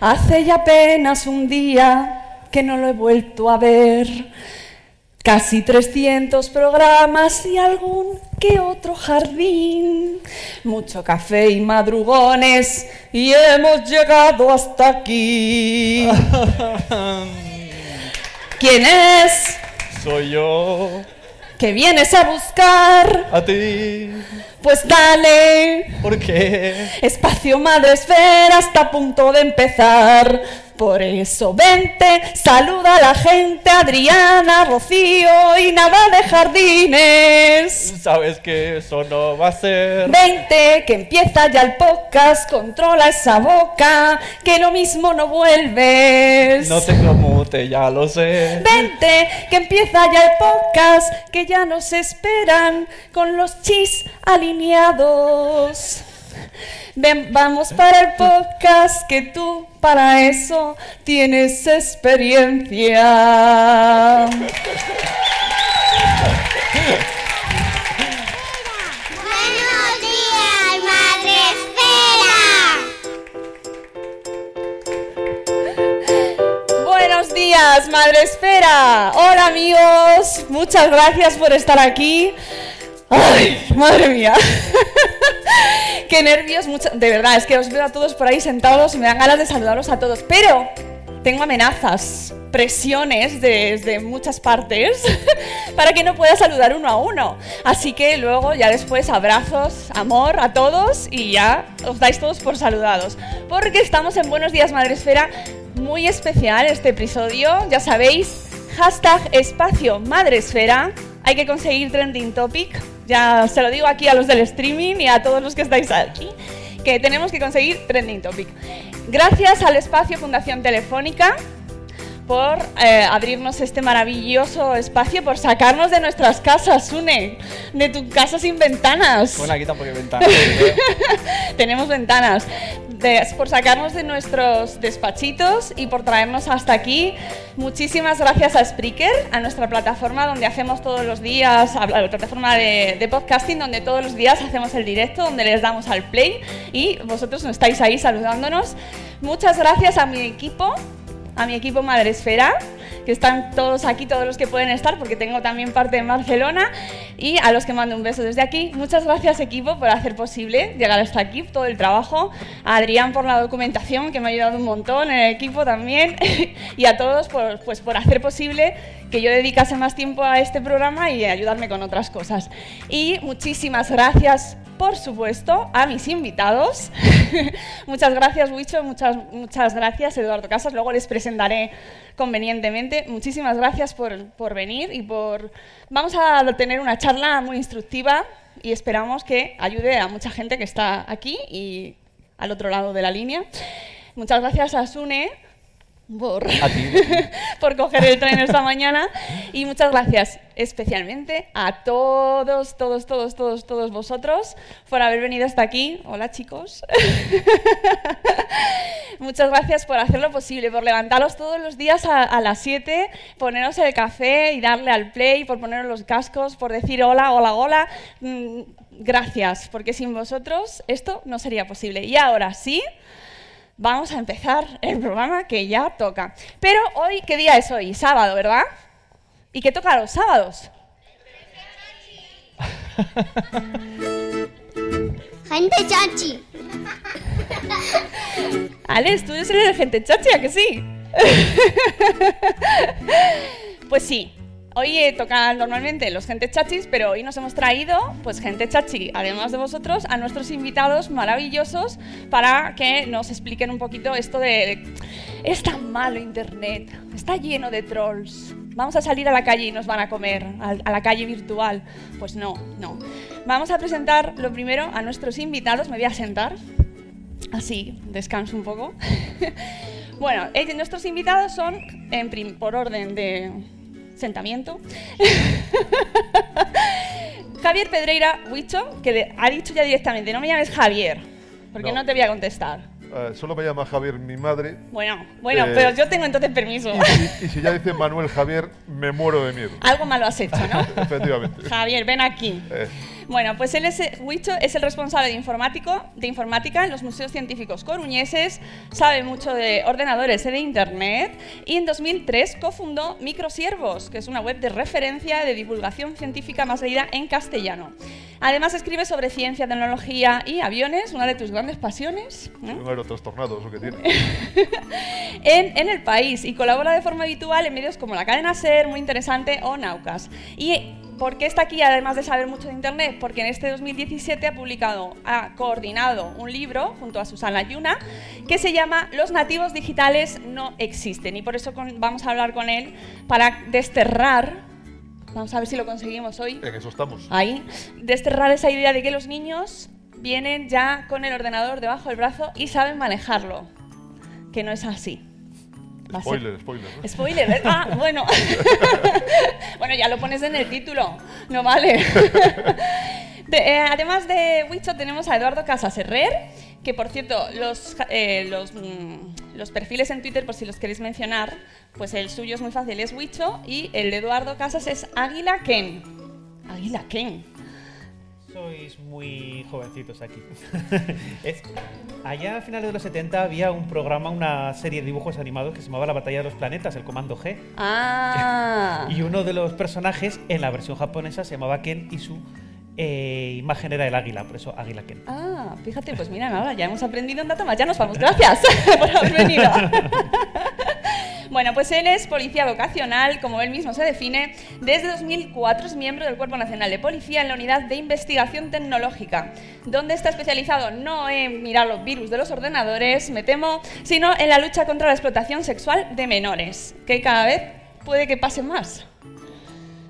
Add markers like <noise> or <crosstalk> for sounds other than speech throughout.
Hace ya apenas un día que no lo he vuelto a ver. Casi 300 programas y algún que otro jardín. Mucho café y madrugones y hemos llegado hasta aquí. <laughs> ¿Quién es? Soy yo. ¿Que vienes a buscar? A ti. Pues dale. ¿Por qué? Espacio Madre Esfera está a punto de empezar. Por eso vente, saluda a la gente, Adriana, Rocío y nada de jardines. Sabes que eso no va a ser. Vente, que empieza ya el podcast, controla esa boca, que lo mismo no vuelves. No tengo mute, ya lo sé. Vente, que empieza ya el podcast, que ya nos esperan con los chis alineados. Ven, vamos para el podcast, que tú para eso tienes experiencia. Buenos días, Madre Esfera. Buenos días, Madre Esfera. Hola amigos, muchas gracias por estar aquí. Ay, <laughs> madre mía. <laughs> Qué nervios, mucho... de verdad, es que os veo a todos por ahí sentados y me dan ganas de saludaros a todos. Pero tengo amenazas, presiones desde muchas partes <laughs> para que no pueda saludar uno a uno. Así que luego, ya después, abrazos, amor a todos y ya os dais todos por saludados. Porque estamos en Buenos Días Madre Esfera, muy especial este episodio, ya sabéis, hashtag espacio Madre Esfera. Hay que conseguir trending topic. Ya se lo digo aquí a los del streaming y a todos los que estáis aquí, que tenemos que conseguir trending topic. Gracias al espacio Fundación Telefónica por eh, abrirnos este maravilloso espacio, por sacarnos de nuestras casas, Une, de tu casa sin ventanas. Bueno, aquí tampoco hay ventanas. <laughs> Tenemos ventanas. De- por sacarnos de nuestros despachitos y por traernos hasta aquí. Muchísimas gracias a Spreaker, a nuestra plataforma donde hacemos todos los días, a la plataforma de, de podcasting donde todos los días hacemos el directo, donde les damos al play y vosotros no estáis ahí saludándonos. Muchas gracias a mi equipo, a mi equipo Madresfera, que están todos aquí, todos los que pueden estar, porque tengo también parte en Barcelona, y a los que mando un beso desde aquí. Muchas gracias equipo por hacer posible llegar hasta aquí, todo el trabajo, a Adrián por la documentación, que me ha ayudado un montón, en el equipo también, <laughs> y a todos pues, por hacer posible que yo dedicase más tiempo a este programa y ayudarme con otras cosas. Y muchísimas gracias por supuesto, a mis invitados. <laughs> muchas gracias, Wicho, muchas, muchas gracias, Eduardo Casas. Luego les presentaré convenientemente. Muchísimas gracias por, por venir y por... Vamos a tener una charla muy instructiva y esperamos que ayude a mucha gente que está aquí y al otro lado de la línea. Muchas gracias a Sune por, <laughs> por coger el tren esta mañana y muchas gracias especialmente a todos, todos, todos, todos, todos vosotros por haber venido hasta aquí. Hola chicos. <laughs> muchas gracias por hacerlo posible, por levantaros todos los días a, a las 7, poneros el café y darle al play, por poneros los cascos, por decir hola, hola, hola. Mm, Gracias, porque sin vosotros esto no sería posible. Y ahora sí, vamos a empezar el programa que ya toca. Pero hoy, ¿qué día es hoy? Sábado, ¿verdad? ¿Y qué toca los sábados? <laughs> Gente chachi. <laughs> Alex, tú eres el de gente chachi, ¿a que sí? <laughs> pues sí. Hoy eh, toca normalmente los gente chachis, pero hoy nos hemos traído, pues gente chachi, además de vosotros, a nuestros invitados maravillosos para que nos expliquen un poquito esto de, es tan malo internet, está lleno de trolls. Vamos a salir a la calle y nos van a comer, a la calle virtual. Pues no, no. Vamos a presentar lo primero a nuestros invitados. Me voy a sentar. Así, descanso un poco. <laughs> bueno, eh, nuestros invitados son, en por orden de sentamiento, <laughs> Javier Pedreira Huicho, que de- ha dicho ya directamente, no me llames Javier, porque no, No. te voy a contestar. Eh, solo me llama Javier mi madre. Bueno, bueno, Eh, pero yo tengo entonces permiso. Y si, y si ya dice Manuel Javier, me muero de miedo. Algo malo has hecho, ¿no? <laughs> Efectivamente. Javier, ven aquí. Eh, Bueno, pues él es, Huicho es el responsable de, informático, de informática en los museos científicos coruñeses, sabe mucho de ordenadores y de Internet y en 2003 cofundó Microsiervos, que es una web de referencia de divulgación científica más leída en castellano. Además escribe sobre ciencia, tecnología y aviones, una de tus grandes pasiones. ¿no? un aerotrastornado, eso que tiene. <laughs> en, en el país y colabora de forma habitual en medios como La Cadena Ser, Muy Interesante o Naucas. ¿Y por qué está aquí, además de saber mucho de Internet? Porque en este 2017 ha publicado, ha coordinado un libro junto a Susana Yuna que se llama Los nativos digitales no existen y por eso con- vamos a hablar con él para desterrar, vamos a ver si lo conseguimos hoy, En eso estamos. ahí, desterrar esa idea de que los niños vienen ya con el ordenador debajo del brazo y saben manejarlo, que no es así. Va ser- Spoiler, spoiler. ¿no? Spoiler. Ah, bueno. <laughs> bueno, ya lo pones en el título, no vale. <laughs> De- eh, además de Wicho tenemos a Eduardo Casas Herrer, que por cierto, los, eh, los, mm, los perfiles en Twitter, por si los queréis mencionar, pues el suyo es muy fácil, es Wicho, y el de Eduardo Casas es Águila Ken. Águila Ken. Sois muy jovencitos aquí. <laughs> Es- allá a finales de los 70 había un programa, una serie de dibujos animados que se llamaba La Batalla de los Planetas, el Comando G. Ah. <laughs> Y uno de los personajes en la versión japonesa se llamaba Ken y su eh, imagen era el águila, por eso Águila Ken. Ah, fíjate, pues mira, nada, ya hemos aprendido un dato más. Ya nos vamos. Gracias <laughs> por haber venido. Bueno, pues él es policía vocacional, como él mismo se define. Desde 2004 es miembro del Cuerpo Nacional de Policía en la Unidad de Investigación Tecnológica, donde está especializado no en mirar los virus de los ordenadores, me temo, sino en la lucha contra la explotación sexual de menores, que cada vez puede que pase más.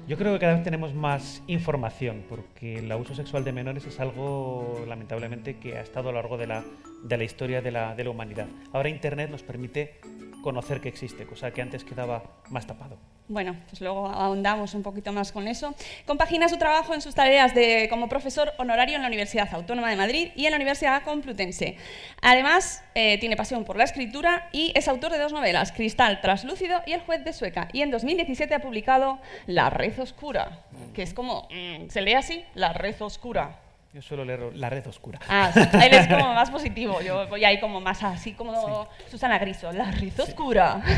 Yo creo que cada vez tenemos más información, porque el abuso sexual de menores es algo, lamentablemente, que ha estado a lo largo de la, de la historia de la, de la humanidad. Ahora Internet nos permite conocer que existe, cosa que antes quedaba más tapado. Bueno, pues luego ahondamos un poquito más con eso. Compagina su trabajo en sus tareas de, como profesor honorario en la Universidad Autónoma de Madrid y en la Universidad Complutense. Además, eh, tiene pasión por la escritura y es autor de dos novelas, Cristal Traslúcido y El juez de Sueca. Y en 2017 ha publicado La red oscura, que es como, mm, se lee así, La red oscura. Yo suelo leer La Red Oscura. Ah, él es como más positivo, yo voy ahí como más así como Susana Griso, la red oscura. <laughs>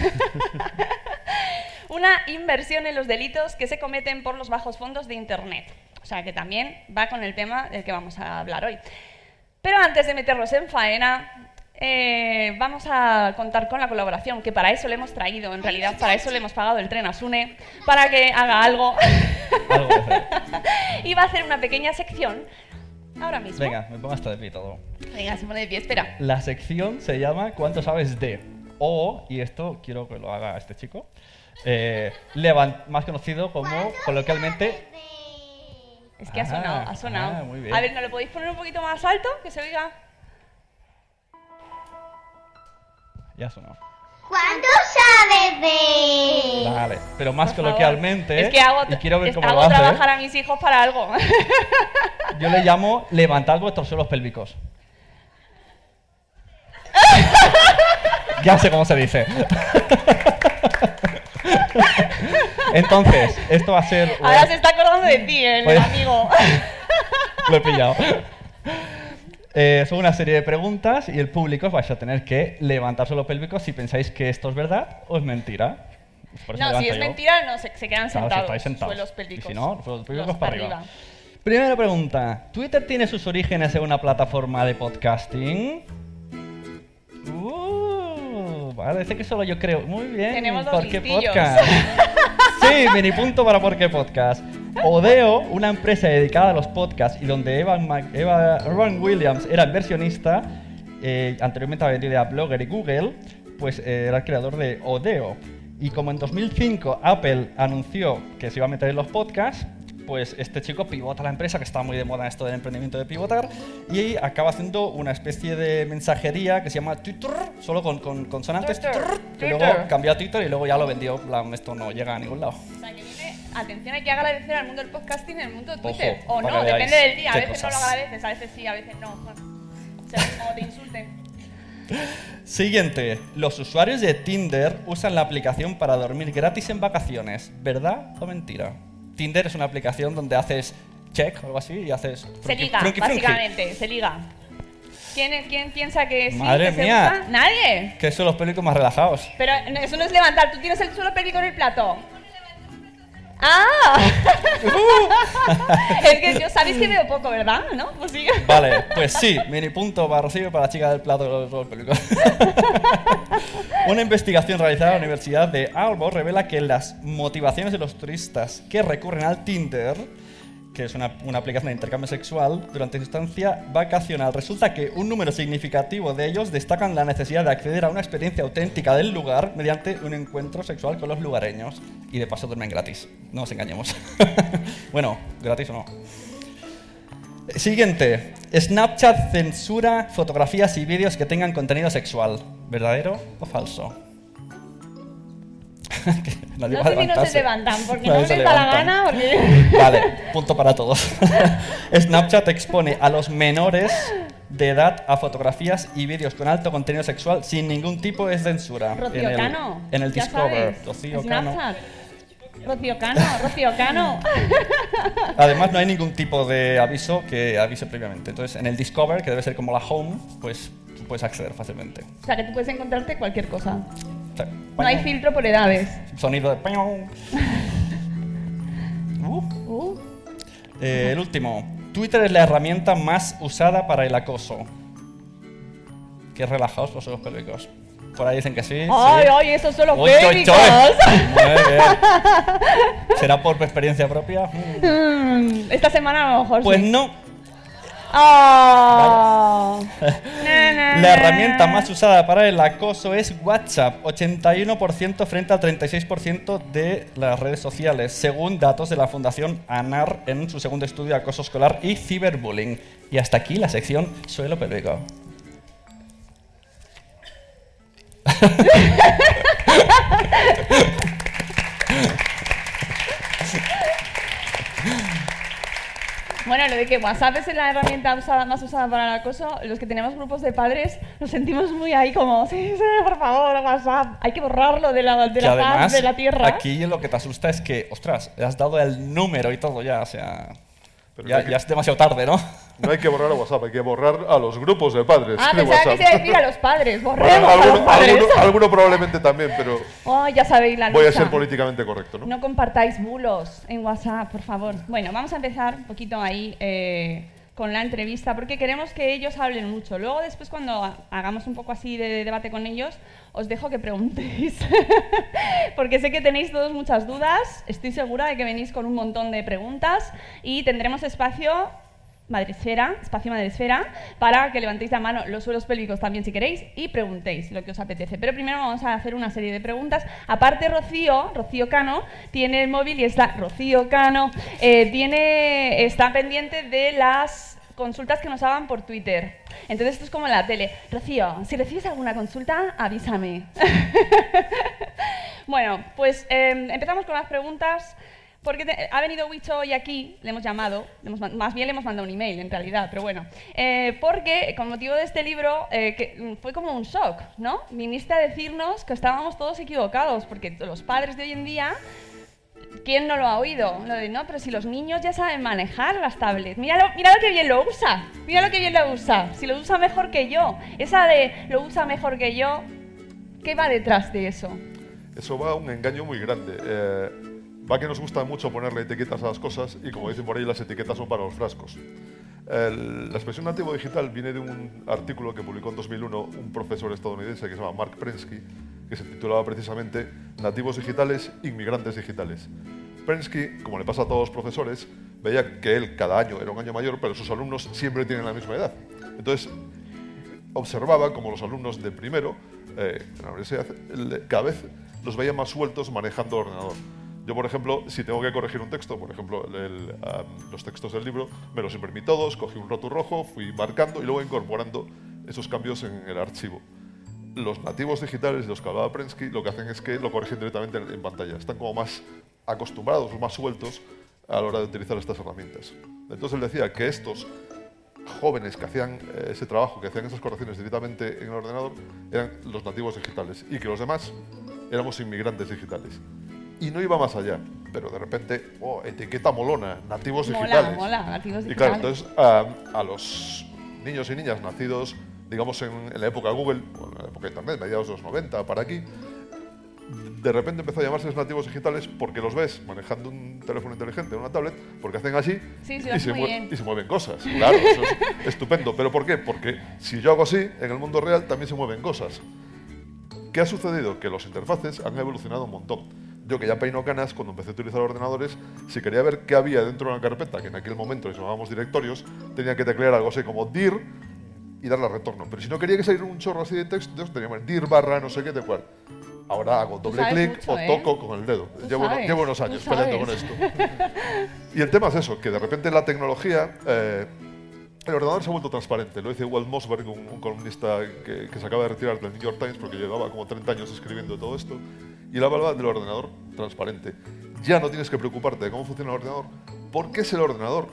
Una inversión en los delitos que se cometen por los bajos fondos de Internet. O sea que también va con el tema del que vamos a hablar hoy. Pero antes de meternos en faena, eh, vamos a contar con la colaboración, que para eso le hemos traído, en realidad para eso le hemos pagado el tren a Sune, para que haga algo. Algo <laughs> y va a hacer una pequeña sección ahora mismo. Venga, me pongo hasta de pie todo. Venga, se pone de pie, espera. La sección se llama ¿Cuánto sabes de? O, y esto quiero que lo haga este chico, eh, levan- más conocido como coloquialmente Es que ha Ah, sonado, ha sonado. ah, muy bien. A ver, ¿no lo podéis poner un poquito más alto? Que se oiga. Ya sonó. ¿Cuánto sabes de...? Vale, pero más Por favor. coloquialmente. Es que hago, y quiero ver es- cómo hago lo hace. trabajar a mis hijos para algo. <laughs> Yo le llamo levantad vuestros suelos pélvicos. <laughs> ya sé cómo se dice. <laughs> Entonces, esto va a ser. Ahora se está acordando de ti, el Pues- amigo. <laughs> Lo he pillado. Eh, son una serie de preguntas y el público os vais a tener que levantar suelo pélvico si pensáis que esto es verdad o es mentira. No, si es yo. mentira, no, se, se quedan Claro, si sentados. estáis sentados. Suelos pélvicos. Y si no, suelos pélvicos Los para arriba. Primera pregunta. ¿Twitter tiene sus orígenes en una plataforma de podcasting? Uh, parece que solo yo creo. Muy bien. Tenemos dos ¿Por qué listillos. podcast? <laughs> Sí, mini punto para por qué podcast. Odeo, una empresa dedicada a los podcasts y donde Evan, Williams era inversionista, eh, anteriormente había vendido a Blogger y Google, pues eh, era el creador de Odeo. Y como en 2005 Apple anunció que se iba a meter en los podcasts, pues este chico pivota la empresa, que está muy de moda esto del emprendimiento de pivotar, y acaba haciendo una especie de mensajería que se llama Twitter, solo con, con consonantes, Twitter, que Twitter. luego cambió a Twitter y luego ya lo vendió, en plan, esto no llega a ningún lado. O sea, que viene, atención, hay que agradecer al mundo del podcasting y al mundo de Twitter. Ojo, o no, depende del día. A veces no lo cosas. agradeces, a veces sí, a veces no. Bueno, cómo te insulten. Siguiente, los usuarios de Tinder usan la aplicación para dormir gratis en vacaciones, ¿verdad o mentira? Tinder es una aplicación donde haces check o algo así y haces... Se liga, frunqui. básicamente, se liga. ¿Quién, quién piensa que sí? Madre que se mía. usa? Nadie. Que son los películas más relajados. Pero eso no es levantar, tú tienes el suelo pélvico en el plato. ¡Ah! <laughs> es que yo sabéis que veo poco, ¿verdad? ¿No? Pues sí. Vale, pues sí, mini punto para Rocío para la chica del plato de los. <laughs> Una investigación realizada en la Universidad de Aalborg revela que las motivaciones de los turistas que recurren al Tinder, que es una, aplicación de intercambio sexual, durante su estancia vacacional, resulta que un número significativo de ellos destacan la necesidad de acceder a una experiencia auténtica del lugar mediante un encuentro sexual con los lugareños. Y de paso duermen gratis, no nos engañemos. <laughs> bueno, gratis o no. Siguiente. Snapchat censura fotografías y vídeos que tengan contenido sexual. ¿Verdadero o falso? <laughs> Nadie No sé si no se levantan, porque Nadie no les da la gana, porque... <laughs> Vale, punto para todos. <laughs> Snapchat expone a los menores de edad a fotografías y vídeos con alto contenido sexual sin ningún tipo de censura. Rocío en el, Cano. En el Discover. Rocío Cano. Rocío Cano, Rocío Cano. Además, no hay ningún tipo de aviso que avise previamente. Entonces, en el Discover, que debe ser como la home, pues tú puedes acceder fácilmente. O sea, que tú puedes encontrarte cualquier cosa. No hay filtro por edades. Sonido de. <laughs> Uh. Uh, Eh, el último. Twitter es la herramienta más usada para el acoso. Qué relajados los ojos pélvicos. Por ahí dicen que sí. ¡Ay, sí. ay, esos son los Uy, uy, uy. pélvicos! Muy bien. ¿Será por experiencia propia? Mm. Mm, Esta semana a lo mejor Pues sí. no. ¡Oh! Na, La herramienta más usada para el acoso es WhatsApp, 81% frente al 36% de las redes sociales, según datos de la Fundación ANAR en su segundo estudio de acoso escolar y ciberbullying. Y hasta aquí la sección Suelo Pélvico. <laughs> Bueno, lo de que WhatsApp es la herramienta usada- más usada para el acoso, los que tenemos grupos de padres nos sentimos muy ahí como, sí, sí, por favor, WhatsApp, hay que borrarlo de la, de la además, faz de la tierra. aquí lo que te asusta es que, ostras, le has dado el número y todo ya, o sea... Pero Ya, que- es demasiado tarde, ¿no? No hay que borrar a WhatsApp, hay que borrar a los grupos de padres Ah, de pensaba que WhatsApp. se iba a decir a los padres, Bueno, borremos a los padres. alguno- alguno probablemente también, pero Oh, ya sabéis la lucha. voy a ser políticamente correcto, ¿no? No compartáis bulos en WhatsApp, por favor. Bueno, vamos a empezar un poquito ahí eh, con la entrevista, porque queremos que ellos hablen mucho. Luego, después, cuando ha- hagamos un poco así de debate con ellos, os dejo que preguntéis. <laughs> porque sé que tenéis todos muchas dudas. Estoy segura de que venís con un montón de preguntas y tendremos espacio Madresfera, espacio Madresfera, para que levantéis la mano los suelos pélvicos también si queréis y preguntéis lo que os apetece. Pero primero vamos a hacer una serie de preguntas. Aparte, Rocío, Rocío Cano, tiene el móvil y está, Rocío Cano, eh, tiene, está pendiente de las consultas que nos hagan por Twitter. Entonces esto es como la tele. Rocío, si recibes alguna consulta, avísame. <laughs> bueno, pues eh, empezamos con las preguntas. Porque ha venido Wicho hoy aquí, le hemos llamado, más bien le hemos mandado un email en realidad, pero bueno. Eh, porque con motivo de este libro eh, mm, fue como un shock, ¿no? Viniste a decirnos que estábamos todos equivocados, porque los padres de hoy en día, ¿quién no lo ha oído? Lo de, no, pero si los niños ya saben manejar las tablets, míralo, mira lo que bien lo usa, mira lo que bien lo usa, si lo usa mejor que yo. Esa de lo usa mejor que yo, ¿qué va detrás de eso? Eso va a un engaño muy grande. Eh, Va que nos gusta mucho ponerle etiquetas a las cosas y como dicen por ahí, las etiquetas son para los frascos. La expresión nativo digital viene de un artículo que publicó en 2001 un profesor estadounidense que se llama Mark Prensky, que se titulaba precisamente Nativos digitales, inmigrantes digitales. Prensky, como le pasa a todos los profesores, veía que él cada año era un año mayor, pero sus alumnos siempre tienen la misma edad. Entonces, observaba como los alumnos de primero, eh, en la universidad, cada vez los veía más sueltos manejando el ordenador. Yo, por ejemplo, si tengo que corregir un texto, por ejemplo, los textos del libro, me los imprimí todos, cogí un roto rojo, fui marcando y luego incorporando esos cambios en el archivo. Los nativos digitales de los que hablaba Prensky lo que hacen es que lo corrigen directamente en, en pantalla. Están como más acostumbrados más sueltos a la hora de utilizar estas herramientas. Entonces él decía que estos jóvenes que hacían eh, ese trabajo, que hacían esas correcciones directamente en el ordenador, eran los nativos digitales y que los demás éramos inmigrantes digitales. Y no iba más allá, pero de repente, oh, etiqueta molona, nativos Mola, digitales. mola, nativos Y claro, entonces a, a los niños y niñas nacidos, digamos, en, en la época Google, o en la época de Internet, mediados de los 90, para aquí, de repente empezó a llamarse nativos digitales porque los ves manejando un teléfono inteligente, una tablet, porque hacen así Sí, sí, y, se hace muy mue- bien. y se mueven cosas. Claro, eso es <laughs> estupendo. ¿Pero por qué? Porque si yo hago así, en el mundo real también se mueven cosas. ¿Qué ha sucedido? Que los interfaces han evolucionado un montón. Yo que ya peino canas, cuando empecé a utilizar ordenadores, si quería ver qué había dentro de una carpeta, que en aquel momento les llamábamos directorios, tenía que teclear algo así como dir y darle a retorno. Pero si no quería que saliera un chorro así de texto, tenía que dir barra no sé qué de cual. Ahora hago doble clic o ¿eh? toco con el dedo. Llevo, sabes, llevo unos años peleando con esto. Y el tema es eso, que de repente la tecnología, eh, el ordenador se ha vuelto transparente. Lo dice Walt Mossberg, un, un columnista que, que se acaba de retirar del New York Times porque llevaba como 30 años escribiendo todo esto. Y él hablaba del ordenador transparente. Ya no tienes que preocuparte de cómo funciona el ordenador, porque es el ordenador.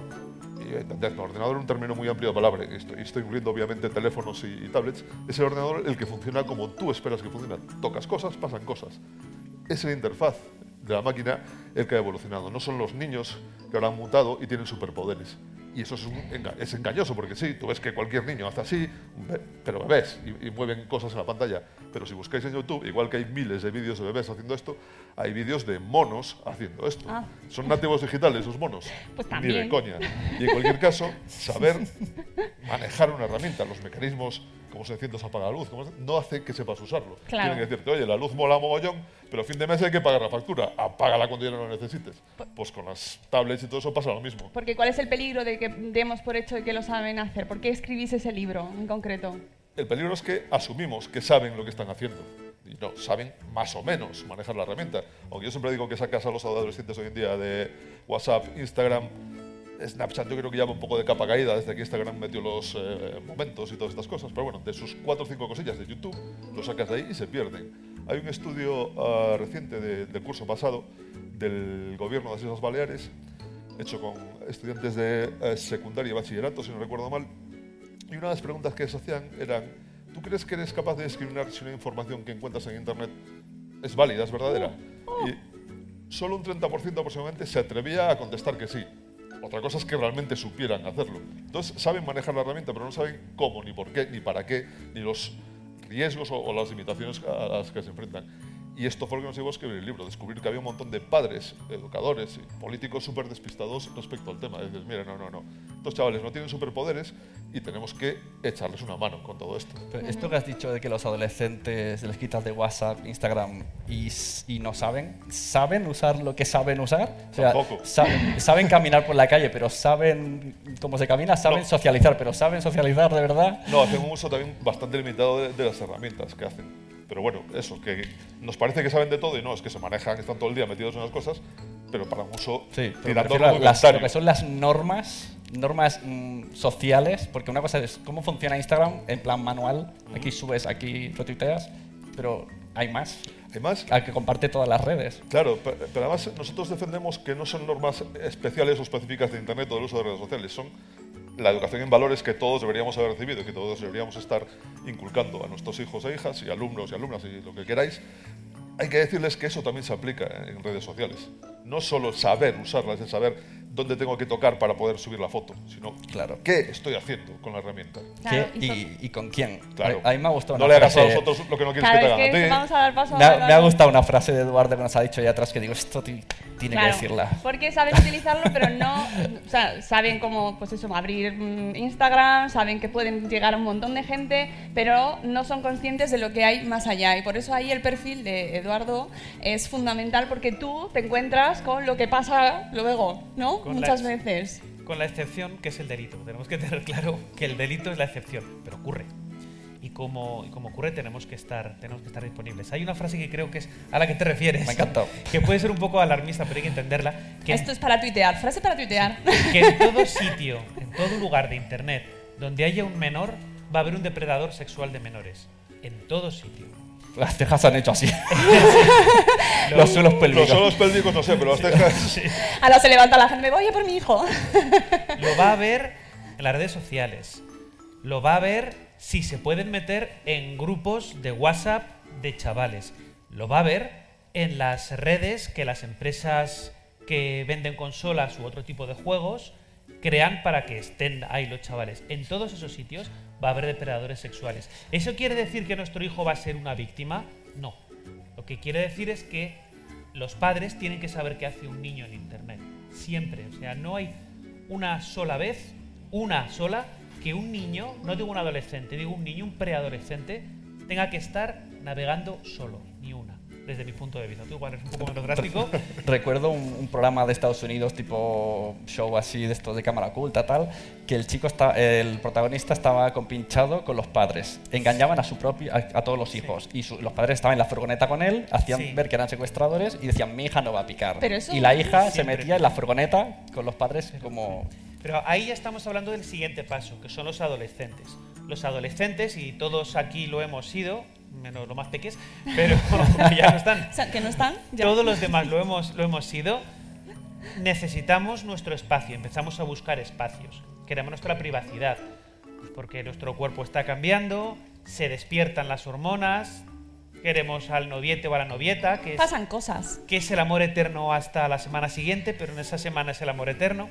Y el ordenador es un término muy amplio de palabra, y estoy, estoy incluyendo obviamente teléfonos y, y tablets. Es el ordenador el que funciona como tú esperas que funcione. Tocas cosas, pasan cosas es la interfaz de la máquina el que ha evolucionado. No son los niños que ahora han mutado y tienen superpoderes. Y eso es, un enga- es engañoso, porque sí, tú ves que cualquier niño hace así, pero bebés, y, y mueven cosas en la pantalla. Pero si buscáis en YouTube, igual que hay miles de vídeos de bebés haciendo esto, hay vídeos de monos haciendo esto. Ah. ¿Son nativos digitales esos monos? Pues Ni de también. coña. Y en cualquier caso, saber <laughs> manejar una herramienta, los mecanismos, cómo se enciende o se apaga la luz, no hace que sepas usarlo. Claro. Tienen que decirte, oye, la luz mola mogollón, pero a fin de mes hay que pagar la factura. Apágala cuando ya no lo necesites. Pues con las tablets y todo eso pasa lo mismo. Porque ¿cuál es el peligro de que demos por hecho de que lo saben hacer? ¿Por qué escribís ese libro en concreto? El peligro es que asumimos que saben lo que están haciendo. Y no, saben más o menos manejar la herramienta. Aunque yo siempre digo que sacas a los adolescentes hoy en día de WhatsApp, Instagram, Snapchat, yo creo que lleva un poco de capa caída desde que Instagram metió los eh, momentos y todas estas cosas. Pero bueno, de sus cuatro o cinco cosillas de YouTube, lo sacas de ahí y se pierden. Hay un estudio ah, reciente de- del curso pasado del gobierno de las Islas Baleares, hecho con estudiantes de eh, secundaria y bachillerato, si no recuerdo mal, y una de las preguntas que se hacían eran, ¿tú crees que eres capaz de discriminar si una información que encuentras en Internet es válida, es verdadera? Y solo un 30% aproximadamente se atrevía a contestar que sí. Otra cosa es que realmente supieran hacerlo. Entonces, saben manejar la herramienta, pero no saben cómo, ni por qué, ni para qué, ni los riesgos o, las limitaciones a las que se enfrentan. Y esto fue lo que nos llevó a escribir el libro, descubrir que había un montón de padres, educadores y políticos súper despistados respecto al tema. Dices, mira, no, no, no. Estos chavales no tienen superpoderes y tenemos que echarles una mano con todo esto. Pero esto que has dicho de que los adolescentes les quitas de WhatsApp, Instagram y, y no saben, ¿saben usar lo que saben usar? O sea, Tampoco. saben, saben caminar por la calle, pero saben cómo se camina, saben No. socializar, pero ¿saben socializar de verdad? No, hacen un uso también bastante limitado de, de las herramientas que hacen. Pero bueno, eso, que nos parece que saben de todo y no, es que se manejan, están todo el día metidos en las cosas, pero para un uso Sí, tirando las, lo que son las normas, normas mm, sociales, porque una cosa es cómo funciona Instagram en plan manual, aquí subes, aquí retuiteas, pero hay más, Además, al que comparte todas las redes. Claro, pe- pero además nosotros defendemos que no son normas especiales o específicas de Internet o del uso de redes sociales, son la educación en valores que todos deberíamos haber recibido y que todos deberíamos estar inculcando a nuestros hijos e hijas y alumnos y alumnas y lo que queráis. Hay que decirles que eso también se aplica en redes sociales. No solo saber usarlas, es saber dónde tengo que tocar para poder subir la foto, sino Claro. qué estoy haciendo con la herramienta. Claro, ¿Qué- y y, con quién? Claro. A, mí me ha gustado No una le hagas a frase- los otros lo que no quieres Claro, que te es hagan que a ti. vamos a dar paso Me ha, a me ha gustado una frase de Eduardo que nos ha dicho ahí atrás que digo, esto ti- tiene Claro, que decirla. Porque saben utilizarlo, pero no, o sea, saben cómo, pues eso, abrir mm, Instagram, saben que pueden llegar a un montón de gente, pero no son conscientes de lo que hay más allá. Y por eso ahí el perfil de Eduardo es fundamental porque tú te encuentras con lo que pasa luego, ¿no? Con Muchas la- veces. Con la excepción que es el delito. Tenemos que tener claro que el delito es la excepción, pero ocurre. Y como, y como ocurre tenemos que, estar, tenemos que estar disponibles. Hay una frase que creo que es a la que te refieres. Me ha encantado. Que puede ser un poco alarmista, pero hay que entenderla. Que, Esto es para tuitear, frase para tuitear. que en todo sitio, en todo lugar de internet donde haya un menor, va a haber un depredador sexual de menores. En todo sitio. Las cejas se han hecho así. <laughs> Los suelos Los pélvicos. solos pélvicos no sé, pero las cejas. <laughs> Ahora se levanta la gente, me voy a por mi hijo. <laughs> Lo va a ver en las redes sociales. Lo va a ver si se pueden meter en grupos de WhatsApp de chavales. Lo va a ver en las redes que las empresas que venden consolas u otro tipo de juegos crean para que estén ahí los chavales. En todos esos sitios va a haber depredadores sexuales. ¿Eso quiere decir que nuestro hijo va a ser una víctima? No. Lo que quiere decir es que los padres tienen que saber qué hace un niño en Internet. Siempre. O sea, no hay una sola vez, una sola, que un niño, no digo un adolescente, digo un niño, un preadolescente, tenga que estar navegando solo. Ni una. Desde mi punto de vista. Tú igual eres un poco menos drástico. <laughs> Recuerdo un, un programa de Estados Unidos, tipo show así de estos de cámara oculta, tal, que el chico está, el protagonista estaba compinchado con los padres. Engañaban a su propio, a, a todos los hijos. Y su- los padres estaban en la furgoneta con él, hacían Sí. ver que eran secuestradores y decían, mi hija no va a picar. Pero eso- y la hija se metía en la furgoneta con los padres como... Pero ahí ya estamos hablando del siguiente paso, que son los adolescentes. Los adolescentes, y todos aquí lo hemos sido, menos los más peques, pero <laughs> ya no están. O sea, que no están. ya. Todos los demás lo hemos, lo hemos sido. Necesitamos nuestro espacio, empezamos a buscar espacios. Queremos nuestra privacidad, pues porque nuestro cuerpo está cambiando, se despiertan las hormonas, queremos al noviete o a la novieta, que es, Pasan cosas. que es el amor eterno hasta la semana siguiente, pero en esa semana es el amor eterno.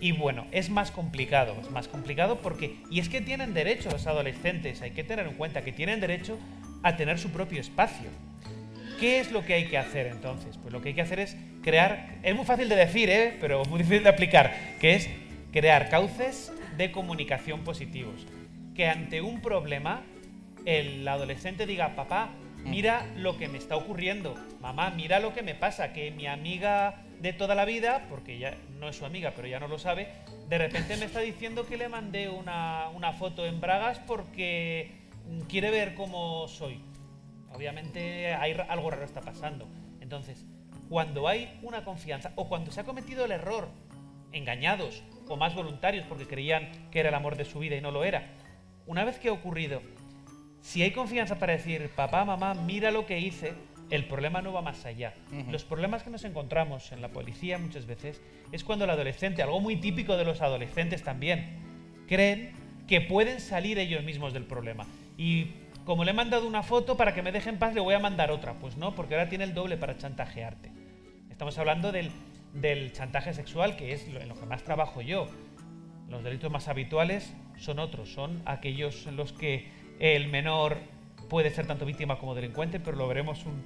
Y bueno, es más complicado, es más complicado porque, y es que tienen derecho los adolescentes, hay que tener en cuenta que tienen derecho a tener su propio espacio. ¿Qué es lo que hay que hacer entonces? Pues lo que hay que hacer es crear, es muy fácil de decir, ¿eh? pero muy difícil de aplicar, que es crear cauces de comunicación positivos. Que ante un problema el adolescente diga, papá, mira lo que me está ocurriendo, mamá, mira lo que me pasa, que mi amiga de toda la vida, porque ya no es su amiga, pero ya no lo sabe, de repente me está diciendo que le mandé una, una foto en bragas porque quiere ver cómo soy. Obviamente hay algo raro está pasando. Entonces, cuando hay una confianza o cuando se ha cometido el error, engañados o más voluntarios porque creían que era el amor de su vida y no lo era, una vez que ha ocurrido, si hay confianza para decir, papá, mamá, mira lo que hice, el problema no va más allá. Los problemas que nos encontramos en la policía muchas veces es cuando el adolescente, algo muy típico de los adolescentes también, creen que pueden salir ellos mismos del problema. Y como le he mandado una foto para que me deje en paz, le voy a mandar otra. Pues no, porque ahora tiene el doble para chantajearte. Estamos hablando del, del chantaje sexual, que es lo- en lo que más trabajo yo. Los delitos más habituales son otros, son aquellos en los que el menor puede ser tanto víctima como delincuente, pero lo veremos un,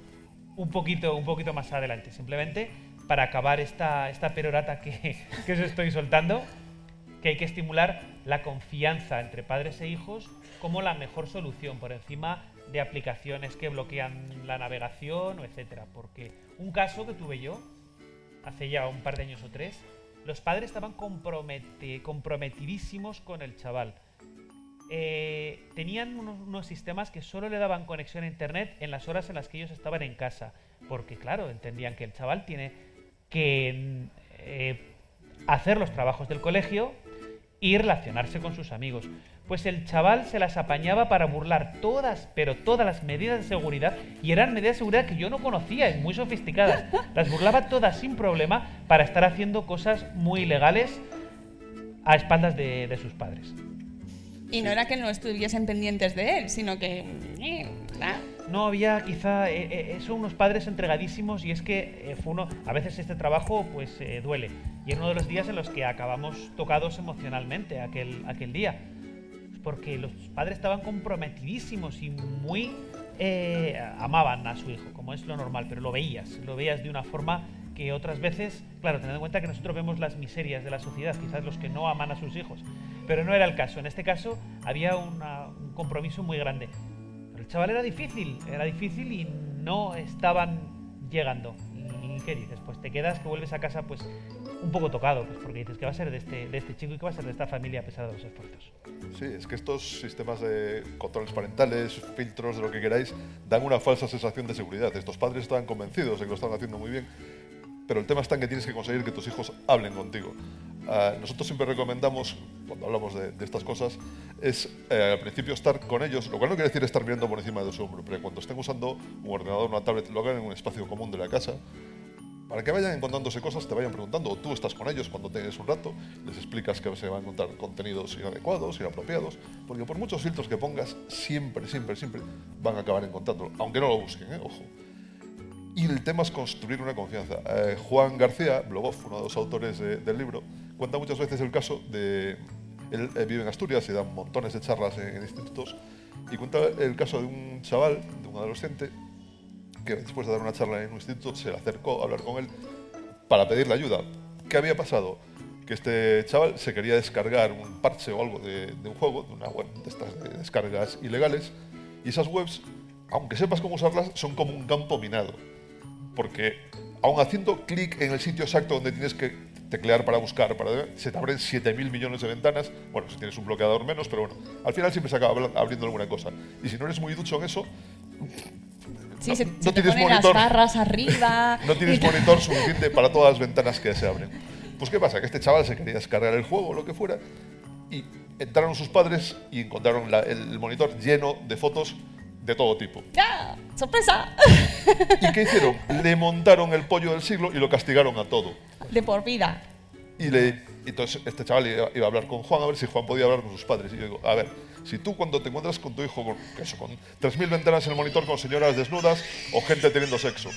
un poquito, un poquito más adelante. Simplemente para acabar esta, esta perorata que, <laughs> que os estoy soltando, que hay que estimular la confianza entre padres e hijos como la mejor solución por encima de aplicaciones que bloquean la navegación etcétera. Porque un caso que tuve yo hace ya un par de años o tres, los padres estaban comprometidísimos con el chaval. Eh, tenían unos, unos sistemas que solo le daban conexión a internet en las horas en las que ellos estaban en casa, porque claro, entendían que el chaval tiene que eh, hacer los trabajos del colegio y relacionarse con sus amigos. Pues el chaval se las apañaba para burlar todas, pero todas las medidas de seguridad, y eran medidas de seguridad que yo no conocía, y muy sofisticadas. <laughs> Las burlaba todas sin problema para estar haciendo cosas muy ilegales a espaldas de, de sus padres. Y no era que no estuviesen pendientes de él, sino que. eh, ah, no había quizá eh, eh, son unos padres entregadísimos y es que eh, fue uno a veces este trabajo pues eh, duele. Y era uno de los días en los que acabamos tocados emocionalmente aquel aquel día. Porque los padres estaban comprometidísimos y muy eh, amaban a su hijo como es lo normal pero lo veías lo veías de una forma que otras veces claro teniendo en cuenta que nosotros vemos las miserias de la sociedad quizás los que no aman a sus hijos pero no era el caso en este caso había un compromiso muy grande pero el chaval era difícil, era difícil y no estaban llegando. ¿Y qué dices? Pues te quedas, que vuelves a casa pues un poco tocado, pues porque dices que va a ser de este, de este chico y que va a ser de esta familia a pesar de los esfuerzos. Sí, es que estos sistemas de controles parentales, filtros, de lo que queráis, dan una falsa sensación de seguridad. Estos padres estaban convencidos de que lo estaban haciendo muy bien, pero el tema está en que tienes que conseguir que tus hijos hablen contigo. Ah, nosotros siempre recomendamos, cuando hablamos de, estas cosas, es eh, al principio estar con ellos, lo cual no quiere decir estar mirando por encima de su hombro, pero cuando estén usando un ordenador, una tablet, lo hagan en un espacio común de la casa, para que vayan encontrándose cosas, te vayan preguntando, o tú estás con ellos cuando tengas un rato, les explicas que se van a encontrar contenidos inadecuados, inapropiados, porque por muchos filtros que pongas, siempre, siempre, siempre van a acabar encontrándolo, aunque no lo busquen, ¿eh? ojo. Y el tema es construir una confianza. Eh, Juan García, Blogov, uno de los autores de- del libro, cuenta muchas veces el caso de... Él eh, vive en Asturias y da montones de charlas en, institutos, y cuenta el caso de un chaval, de un adolescente, que después de dar una charla en un instituto se le acercó a hablar con él para pedirle ayuda. ¿Qué había pasado? Que este chaval se quería descargar un parche o algo de, un juego, de una web de estas de descargas ilegales, y esas webs, aunque sepas cómo usarlas, son como un campo minado. Porque aun haciendo clic en el sitio exacto donde tienes que teclear para buscar, para, se te abren 7.000 millones de ventanas. Bueno, si tienes un bloqueador menos, pero bueno, al final siempre se acaba abriendo alguna cosa. Y si no eres muy ducho en eso, Sí, No- se, no se te tienes ponen monitor. las barras <laughs> arriba. no tienes monitor suficiente para todas las ventanas que se abren. Pues ¿qué pasa? Que este chaval se quería descargar el juego o lo que fuera y entraron sus padres y encontraron la- el monitor lleno de fotos de todo tipo. ¡Ya! ¡Sorpresa! ¿Y qué hicieron? Le montaron el pollo del siglo y lo castigaron a todo. De por vida. Y le, entonces este chaval iba, iba a hablar con Juan a ver si Juan podía hablar con sus padres. Y yo digo, a ver, si tú cuando te encuentras con tu hijo con, eso, con 3.000 ventanas en el monitor con señoras desnudas o gente teniendo sexo,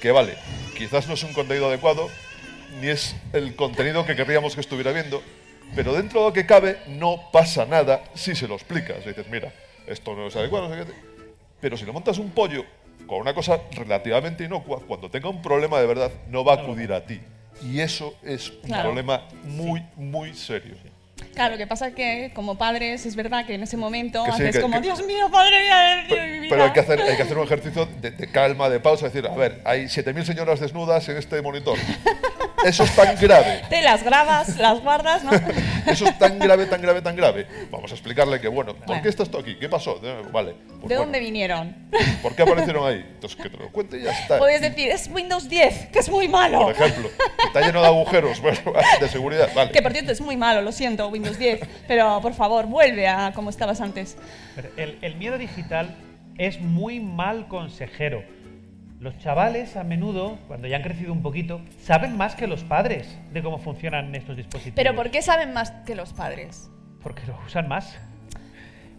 que vale, quizás no es un contenido adecuado, ni es el contenido que querríamos que estuviera viendo, pero dentro de lo que cabe no pasa nada si se lo explicas. Y dices, mira, esto no es adecuado, no sé qué. Pero si le montas un pollo con una cosa relativamente inocua, cuando tenga un problema de verdad, no va a acudir a ti. Y eso es un Claro. problema muy, muy serio. Claro, lo que pasa es que como padres es verdad que en ese momento Que sí, haces que- como, que- Dios mío, padre mía mi vida. Pero hay que hacer, hay que hacer un ejercicio de, de calma, de pausa, decir, a ver, hay 7.000 señoras desnudas en este monitor. Eso es tan grave. <laughs> Te las grabas, las guardas, ¿no? <laughs> Eso es tan grave, tan grave, tan grave. Vamos a explicarle que, bueno, ¿por Bueno. qué está esto aquí? ¿Qué pasó? Vale. pues ¿De bueno, dónde vinieron? ¿Por qué aparecieron ahí? Entonces, que te lo cuente y ya está. Puedes decir, es Windows 10, que es muy malo. Por ejemplo, que está lleno de agujeros <laughs> bueno, de seguridad. Vale. Que por cierto es muy malo, lo siento, Windows 10. Pero por favor, vuelve a como estabas antes. Pero el, el miedo digital es muy mal consejero. Los chavales a menudo, cuando ya han crecido un poquito, saben más que los padres de cómo funcionan estos dispositivos. Pero ¿por qué saben más que los padres? Porque lo usan más.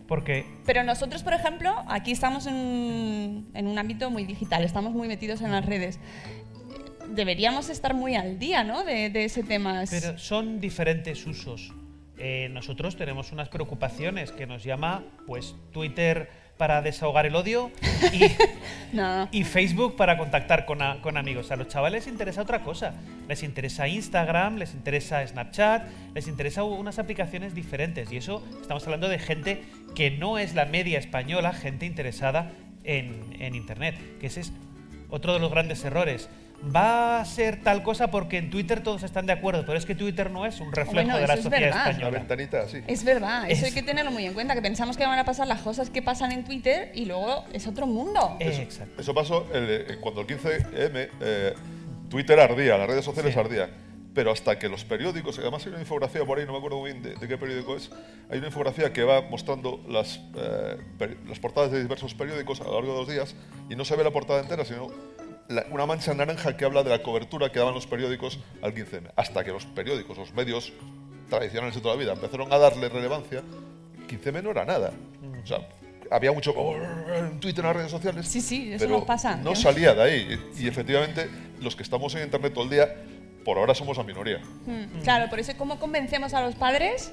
Porque Pero nosotros, por ejemplo, aquí estamos en, en un ámbito muy digital, estamos muy metidos en las redes. Deberíamos estar muy al día, ¿no? De, de ese tema. Pero son diferentes usos. Eh, nosotros tenemos unas preocupaciones que nos llama, pues, Twitter para desahogar el odio y, <laughs> No. y Facebook para contactar con, a- con amigos. A los chavales les interesa otra cosa. Les interesa Instagram, les interesa Snapchat, les interesa unas aplicaciones diferentes. Y eso estamos hablando de gente que no es la media española, gente interesada en, en Internet. Que ese es otro de los grandes errores. Va a ser tal cosa porque en Twitter todos están de acuerdo, pero es que Twitter no es un reflejo Bueno, de la eso es sociedad verdad. Una española. ventanita así. Es verdad, eso Es- hay que tenerlo muy en cuenta, que pensamos que van a pasar las cosas que pasan en Twitter y luego es otro mundo. Eh, exacto. Eso pasó el, eh, cuando el 15M, eh, Twitter ardía, las redes sociales Sí. ardían. Pero hasta que los periódicos, además hay una infografía por ahí, no me acuerdo muy bien de, de qué periódico es, hay una infografía que va mostrando las, eh, las portadas de diversos periódicos a lo largo de los días y no se ve la portada entera, sino la- una mancha naranja que habla de la cobertura que daban los periódicos al 15M. Hasta que los periódicos, los medios tradicionales de toda la vida, empezaron a darle relevancia, 15M no era nada. O sea, había mucho en Twitter, en las redes sociales. Sí, sí, eso pero nos pasa. No ¿eh? salía de ahí. Y efectivamente, los que estamos en Internet todo el día, por ahora somos la minoría. Mm, Claro, por eso, ¿cómo convencemos a los padres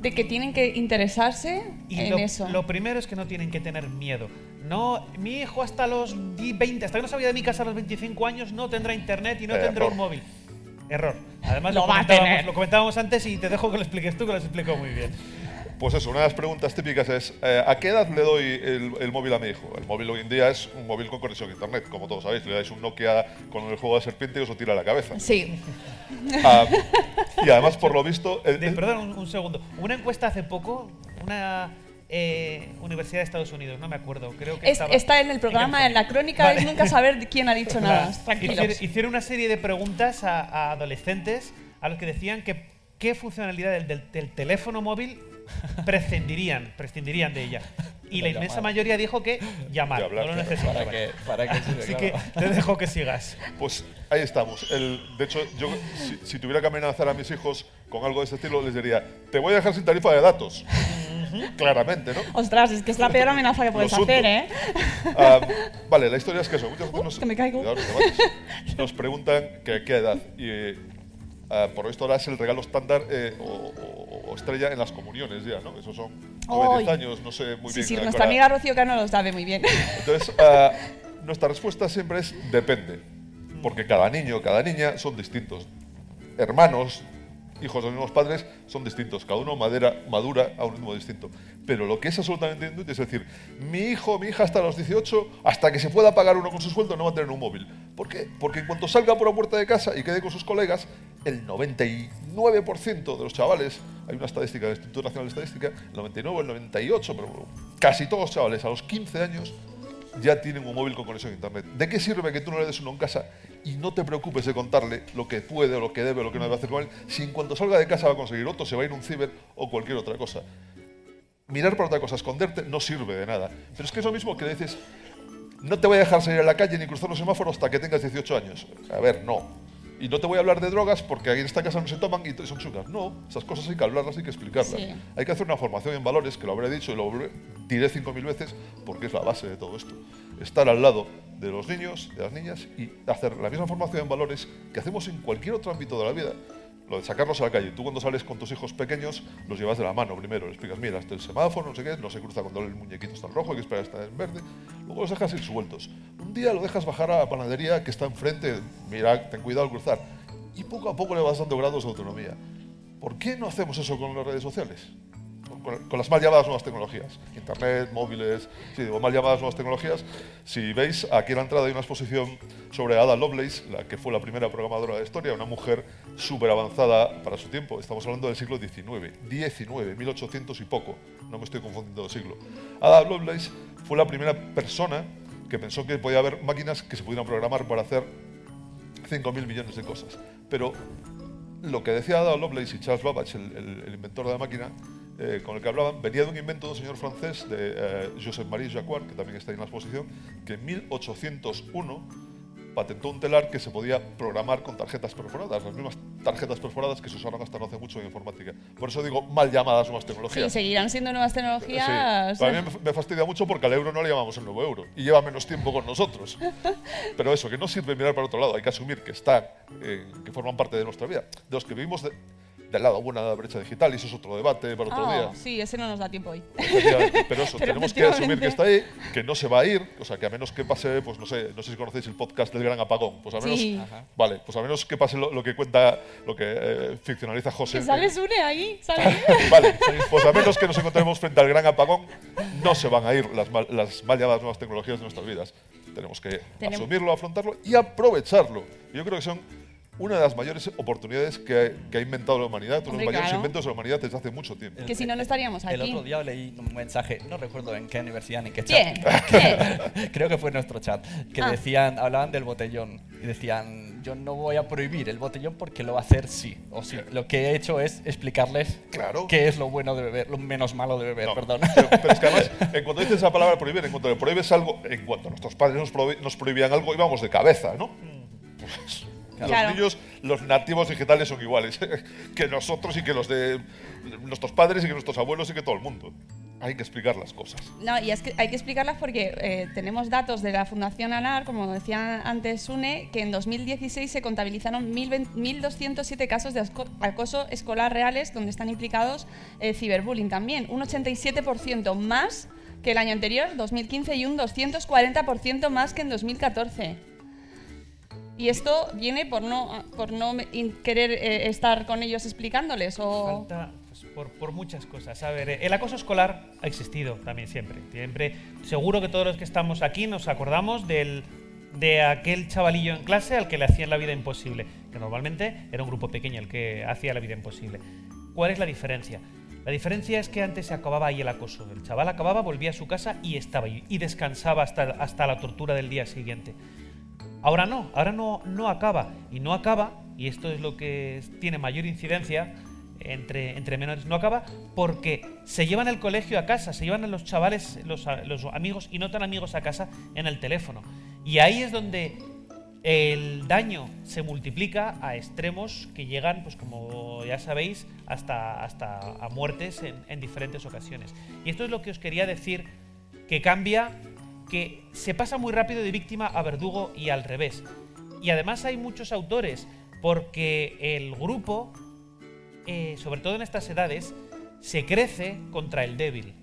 de que tienen que interesarse Y en lo, eso? lo primero es que no tienen que tener miedo. No, mi hijo hasta los di- 20, hasta que no salga de mi casa a los 25 años no tendrá internet y no Error. tendrá un móvil. Error. Además Lo lo, va a comentábamos, tener. lo comentábamos antes y te dejo que lo expliques tú, que lo has explicado muy bien. Pues eso, una de las preguntas típicas es, eh, ¿a qué edad le doy el, el móvil a mi hijo? El móvil hoy en día es un móvil con conexión a internet, como todos sabéis. Le dais un Nokia con el juego de serpiente y os lo tira a la cabeza. Sí. Ah, y además, por lo visto... el- De- el- perdón, un, un segundo. Una encuesta hace poco, una eh, universidad de Estados Unidos, no me acuerdo, creo que Es- estaba está en el programa, en la crónica, Vale. es nunca saber quién ha dicho <laughs> nada. Hicieron, hicieron una serie de preguntas a, a adolescentes a los que decían que qué funcionalidad del, del- del teléfono móvil prescindirían, prescindirían de ella. Y la inmensa mayoría dijo que llamar, hablar, no lo claro. necesitan. ¿Para qué, para sirve? Así que Claro. te dejo que sigas. Pues ahí estamos. El- de hecho, yo si, si tuviera que amenazar a mis hijos con algo de este estilo, les diría, te voy a dejar sin tarifa de datos. Claramente, ¿no? Ostras, es que es la peor amenaza que puedes hacer. ¿eh? Ah, vale, la historia es que eso. Muchas veces nos, que me caigo. Nos preguntan que a qué edad. Y ah, por esto ahora es el regalo estándar eh, o, o- o estrella en las comuniones ya, ¿no? Esos son 9, 10 Ay. años, no sé muy Sí, bien. sí, nuestra amiga Rocío Cano lo sabe muy bien. Entonces, <laughs> ah, nuestra respuesta siempre es depende. Porque cada niño, cada niña son distintos. Hermanos, hijos de los mismos padres, son distintos. Cada uno madera, madura a un ritmo distinto. Pero lo que es absolutamente indudable es decir, mi hijo, mi hija hasta los 18, hasta que se pueda pagar uno con su sueldo, no va a tener un móvil. ¿Por qué? Porque en cuanto salga por la puerta de casa y quede con sus colegas, el 99% de los chavales, hay una estadística del Instituto Nacional de Estadística, el 99, el 98, pero casi todos los chavales a los 15 años ya tienen un móvil con conexión a internet. ¿De qué sirve que tú no le des uno en casa y no te preocupes de contarle lo que puede, o lo que debe, o lo que no debe hacer con él, si en cuanto salga de casa va a conseguir otro, se va a ir un ciber o cualquier otra cosa? Mirar para otra cosa, esconderte, no sirve de nada. Pero es que es lo mismo que dices, no te voy a dejar salir a la calle ni cruzar los semáforos hasta que tengas 18 años. A ver, no. Y no te voy a hablar de drogas porque aquí en esta casa no se toman y son chungas. No, esas cosas hay que hablarlas, hay que explicarlas. Sí. Hay que hacer una formación en valores, que lo habré dicho y lo diré 5.000 veces, porque es la base de todo esto. Estar al lado de los niños, de las niñas, y hacer la misma formación en valores que hacemos en cualquier otro ámbito de la vida. Lo de sacarlos a la calle. Tú cuando sales con tus hijos pequeños, los llevas de la mano primero. Les explicas, mira, este es el semáforo, no sé qué, no se cruza cuando el muñequito está en rojo, hay que esperar está en verde. Luego los dejas ir sueltos. Un día lo dejas bajar a la panadería que está enfrente, mira, ten cuidado al cruzar. Y poco a poco le vas dando grados de autonomía. ¿Por qué no hacemos eso con las redes sociales? Con, las mal llamadas nuevas tecnologías. Internet, móviles, digo mal llamadas nuevas tecnologías. Si veis, aquí en la entrada hay una exposición sobre Ada Lovelace, la que fue la primera programadora de la historia, una mujer súper avanzada para su tiempo. Estamos hablando del siglo XIX, 19, 1800 y poco. No me estoy confundiendo de siglo. Ada Lovelace fue la primera persona que pensó que podía haber máquinas que se pudieran programar para hacer 5.000 millones de cosas. Pero lo que decía Ada Lovelace y Charles Babbage, el inventor de la máquina, eh, con el que hablaban, venía de un invento de un señor francés, de eh, Joseph-Marie Jacquard, que también está ahí en la exposición, que en 1801 patentó un telar que se podía programar con tarjetas perforadas, las mismas tarjetas perforadas que se usaron hasta no hace mucho en informática. Por eso digo mal llamadas nuevas Sí, tecnologías. seguirán siendo nuevas Sí. tecnologías. Para mí me- me fastidia mucho porque al euro no le llamamos el nuevo euro y lleva menos tiempo con nosotros. <laughs> Pero eso, que no sirve mirar para otro lado, hay que asumir que están, eh, que forman parte de nuestra vida. De los que vivimos de- del lado bueno de la brecha digital, y eso es otro debate para otro Ah, día. sí, ese no nos da tiempo hoy. Pero eso, <laughs> Pero tenemos que asumir que está ahí, que no se va a ir, o sea, que a menos que pase, pues no sé, no sé si conocéis el podcast del Gran Apagón, pues a menos, Sí. Vale, pues a menos que pase lo, lo que cuenta, lo que eh, ficcionaliza José. Que sale eh, Sune ahí, sale. <laughs> Vale, pues a menos que nos encontremos frente al gran apagón, no se van a ir las mal, las mal llamadas nuevas tecnologías de nuestras vidas. Tenemos que Tenemos- asumirlo, afrontarlo y aprovecharlo. Yo creo que son una de las mayores oportunidades que, que ha inventado la humanidad, uno de los mayores claro. inventos de la humanidad desde hace mucho tiempo. Que si no, no estaríamos El aquí. otro día leí un mensaje, no recuerdo en qué universidad ni qué ¿Quién? chat. ¿Quién? <laughs> Creo que fue en nuestro chat. Que Ah. decían, hablaban del botellón. Y decían, yo no voy a prohibir el botellón porque lo va a hacer sí o sí. Lo que he hecho es explicarles Claro. qué es lo bueno de beber, lo menos malo de beber, No, perdón. Pero, pero es que además, <laughs> en cuanto dices esa palabra prohibir, en cuanto le prohíbes algo, en cuanto nuestros padres nos, prohibían algo, íbamos de cabeza, ¿no? Pues, los Claro. niños, los nativos digitales son iguales <laughs> que nosotros y que los de nuestros padres y que nuestros abuelos y que todo el mundo. hay que explicar las cosas. No, y es que hay que explicarlas porque eh, tenemos datos de la Fundación ANAR, como decía antes Sune, que en 2016 se contabilizaron 1.020 1.207 casos de acoso escolar reales donde están implicados eh, ciberbullying también, un 87% más que el año anterior, 2015, y un 240% más que en 2014. Y esto viene por no, por no querer eh, estar con ellos explicándoles o... Falta pues, por, por muchas cosas. A ver, eh, el acoso escolar ha existido también siempre. Siempre, seguro que todos los que estamos aquí nos acordamos del, de aquel chavalillo en clase al que le hacían la vida imposible, que normalmente era un grupo pequeño el que hacía la vida imposible. ¿Cuál es la diferencia? La diferencia es que antes se acababa ahí el acoso. El chaval acababa, volvía a su casa y estaba ahí. Y descansaba hasta, hasta la tortura del día siguiente. Ahora no, ahora no, no acaba. Y no acaba, y esto es lo que tiene mayor incidencia entre, entre menores, no acaba porque se llevan el colegio a casa, se llevan a los chavales, los, los amigos y no tan amigos a casa en el teléfono. Y ahí es donde el daño se multiplica a extremos que llegan, pues como ya sabéis, hasta, hasta a muertes en, en diferentes ocasiones. Y esto es lo que os quería decir, que cambia, que se pasa muy rápido de víctima a verdugo y al revés. Y además hay muchos autores, porque el grupo, eh, sobre todo en estas edades, se crece contra el débil.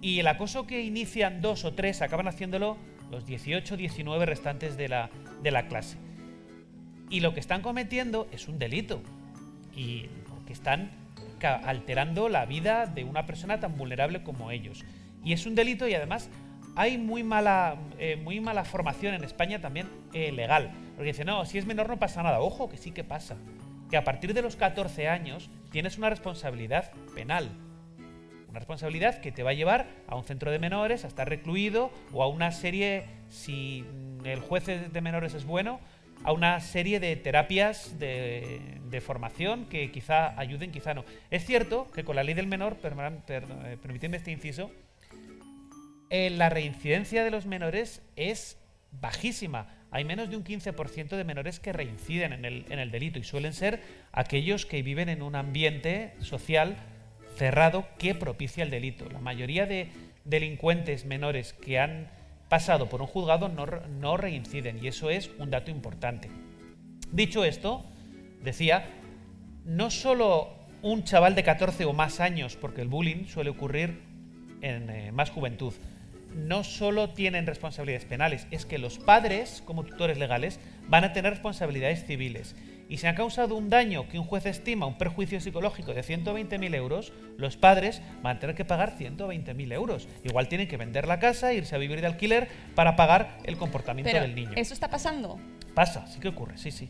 Y el acoso que inician dos o tres acaban haciéndolo los 18, 19 restantes de la, de la clase. Y lo que están cometiendo es un delito. Y porque están alterando la vida de una persona tan vulnerable como ellos. Y es un delito y además hay muy mala, eh, muy mala formación en España también eh, legal. Porque dice, no, si es menor no pasa nada. Ojo, que sí que pasa. Que a partir de los 14 años tienes una responsabilidad penal. Una responsabilidad que te va a llevar a un centro de menores, a estar recluido o a una serie, si el juez de menores es bueno, a una serie de terapias de, formación que quizá ayuden, quizá no. Es cierto que con la ley del menor, permitidme este inciso, eh, la reincidencia de los menores es bajísima. Hay menos de un 15% de menores que reinciden en el, delito y suelen ser aquellos que viven en un ambiente social cerrado que propicia el delito. La mayoría de delincuentes menores que han pasado por un juzgado no reinciden y eso es un dato importante. Dicho esto, decía, no solo un chaval de 14 o más años, porque el bullying suele ocurrir en eh, más juventud, no solo tienen responsabilidades penales, es que los padres, como tutores legales, van a tener responsabilidades civiles. Y si han causado un daño que un juez estima, un perjuicio psicológico de 120.000 euros, los padres van a tener que pagar 120.000 euros. Igual tienen que vender la casa, irse a vivir de alquiler para pagar el comportamiento Pero del niño. eso está pasando. Pasa, sí que ocurre, sí, sí.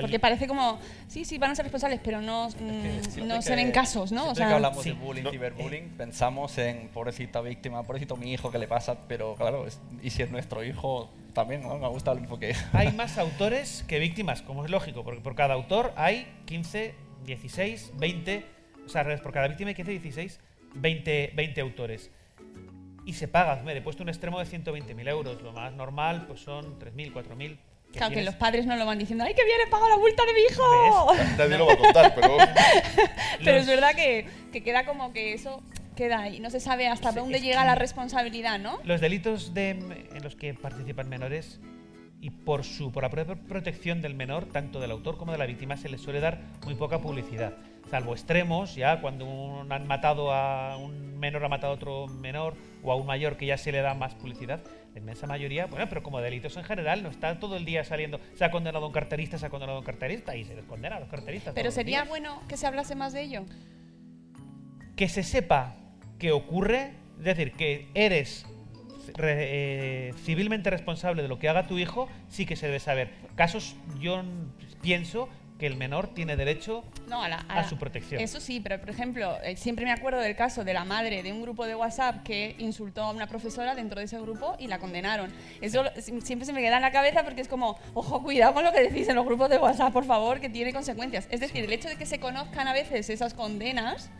Porque parece como, sí, sí, van a ser responsables, pero no, mm, no que- se ven casos, ¿no? O sea, que hablamos sí. de bullying, No. ciberbullying, pensamos en pobrecita víctima, pobrecito mi hijo, ¿qué le pasa? Pero claro, es- y si es nuestro hijo, también ¿no? me gusta el enfoque. hay más autores que víctimas, como es lógico, porque por cada autor hay 15, 16, 20, o sea, por cada víctima hay 15, 16, 20, 20 autores. Y se paga, hombre, he puesto un extremo de 120.000 euros, lo más normal pues son 3.000, 4.000. que claro, que tienes- los padres no lo van diciendo, ¡ay, que viene, paga la multa de mi hijo! Nadie lo va a contar, <laughs> pero Pero Los- es verdad que, que queda como que eso queda ahí, no se sabe hasta Sí, dónde llega que- la responsabilidad, ¿no? Los delitos de- en los que participan menores y por su por la propia protección del menor, tanto del autor como de la víctima, se les suele dar muy poca publicidad. Salvo extremos, ya cuando un- han matado a un menor ha matado a otro menor o a un mayor que ya se le da más publicidad. La inmensa mayoría, bueno, pero como delitos en general, no está todo el día saliendo, se ha condenado a un carterista, se ha condenado a un carterista y se les condena a los carteristas. Pero sería bueno que se hablase más de ello. que se sepa que ocurre, es decir, que eres re- eh, civilmente responsable de lo que haga tu hijo, sí que se debe saber. Casos, yo pienso que el menor tiene derecho No, a, la- a la- su protección. Eso sí, pero por ejemplo, eh, siempre me acuerdo del caso de la madre de un grupo de WhatsApp que insultó a una profesora dentro de ese grupo y la condenaron. Eso siempre se me queda en la cabeza porque es como, ojo, cuidado con lo que decís en los grupos de WhatsApp, por favor, que tiene consecuencias. Es decir, el hecho de que se conozcan a veces esas condenas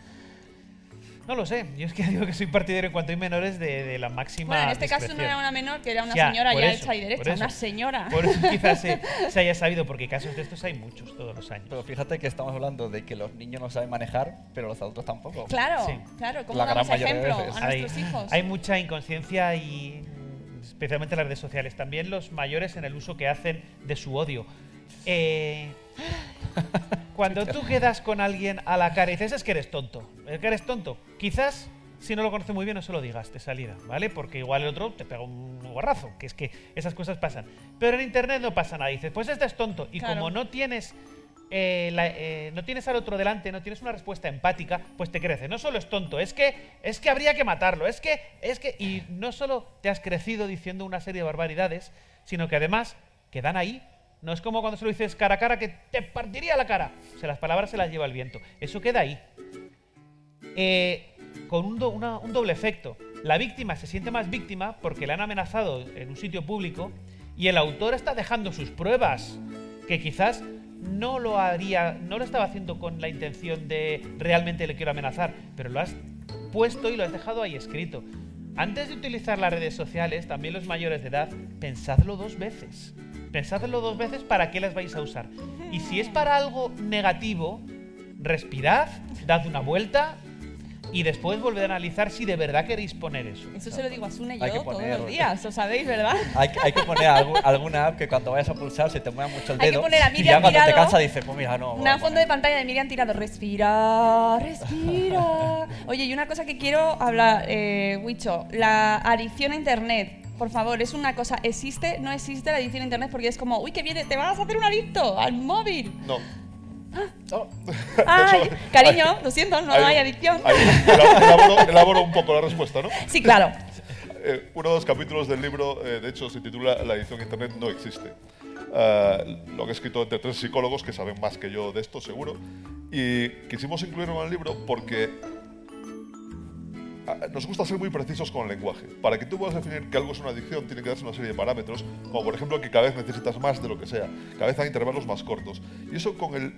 No lo sé. Yo es que <laughs> digo que soy partidario en cuanto hay menores de, de la máxima. Bueno, en este caso no era una menor, que era una Ya, señora ya eso, hecha y derecha, una señora. Por eso <laughs> quizás se, se haya sabido, porque casos de estos hay muchos todos los años. Pero fíjate que estamos hablando de que los niños no saben manejar, pero los adultos tampoco. Claro, Sí. claro, ¿cómo La gran damos ejemplo veces. a hay, nuestros hijos? hay mucha inconsciencia y especialmente en las redes sociales. También los mayores en el uso que hacen de su odio. Eh, cuando tú quedas con alguien a la cara y dices es que eres tonto, es que eres tonto, quizás si no lo conoce muy bien no se lo digas de salida, ¿vale? Porque igual el otro te pega un guarrazo, que es que esas cosas pasan. Pero en internet no pasa nada, dices, pues este es tonto. Y Claro. como no tienes eh, la- eh, no tienes al otro delante, no tienes una respuesta empática, pues te crece. No solo es tonto, es que es que habría que matarlo, es que es que y no solo te has crecido diciendo una serie de barbaridades, sino que además quedan ahí. No es como cuando se lo dices cara a cara que te partiría la cara. O las palabras se las lleva el viento. Eso queda ahí. Eh, con un, doble efecto. La víctima se siente más víctima porque le han amenazado en un sitio público y el autor está dejando sus pruebas, que quizás no lo no lo estaba haciendo con la intención de realmente le quiero amenazar, pero lo has puesto y lo has dejado ahí escrito. Antes de utilizar las redes sociales, también los mayores de edad, pensadlo dos veces. Pensadlo dos veces para qué las vais a usar. <laughs> Y si es para algo negativo, respirad, dad una vuelta y después volver a analizar si de verdad queréis poner eso. Eso se lo digo a Sune y yo que todos poner- los días, lo sabéis, ¿verdad? Hay, que- hay que poner algu- <laughs> alguna app que cuando vayas a pulsar se te mueva mucho el Hay que dedo. poner a y Miriam ya cuando te tirado, cansa dices, pues mira, no. Una fondo de pantalla de Miriam tirado. Respira, respira. <laughs> Oye, y una cosa que quiero hablar, eh, Wicho, la adicción a internet. Por favor, es una cosa, ¿existe? ¿No existe la adicción a internet? Porque es como, uy, que viene, te vas a hacer un adicto al móvil. No. <laughs> Ay, <laughs> Eso- cariño, lo siento, no Ahí- hay adicción. elaboro, <laughs> elaboro un poco la respuesta, ¿no? Sí, claro. Eh, uno de los capítulos del libro, eh, de hecho, se titula La edición Internet no existe. Ah, lo han escrito entre tres psicólogos que saben más que yo de esto, seguro. Y quisimos incluirlo en el libro porque ah, nos gusta ser muy precisos con el lenguaje. Para que tú puedas definir que algo es una adicción, tiene que darse una serie de parámetros, como por ejemplo que cada vez necesitas más de lo que sea, cada vez hay intervalos más cortos. Y eso con el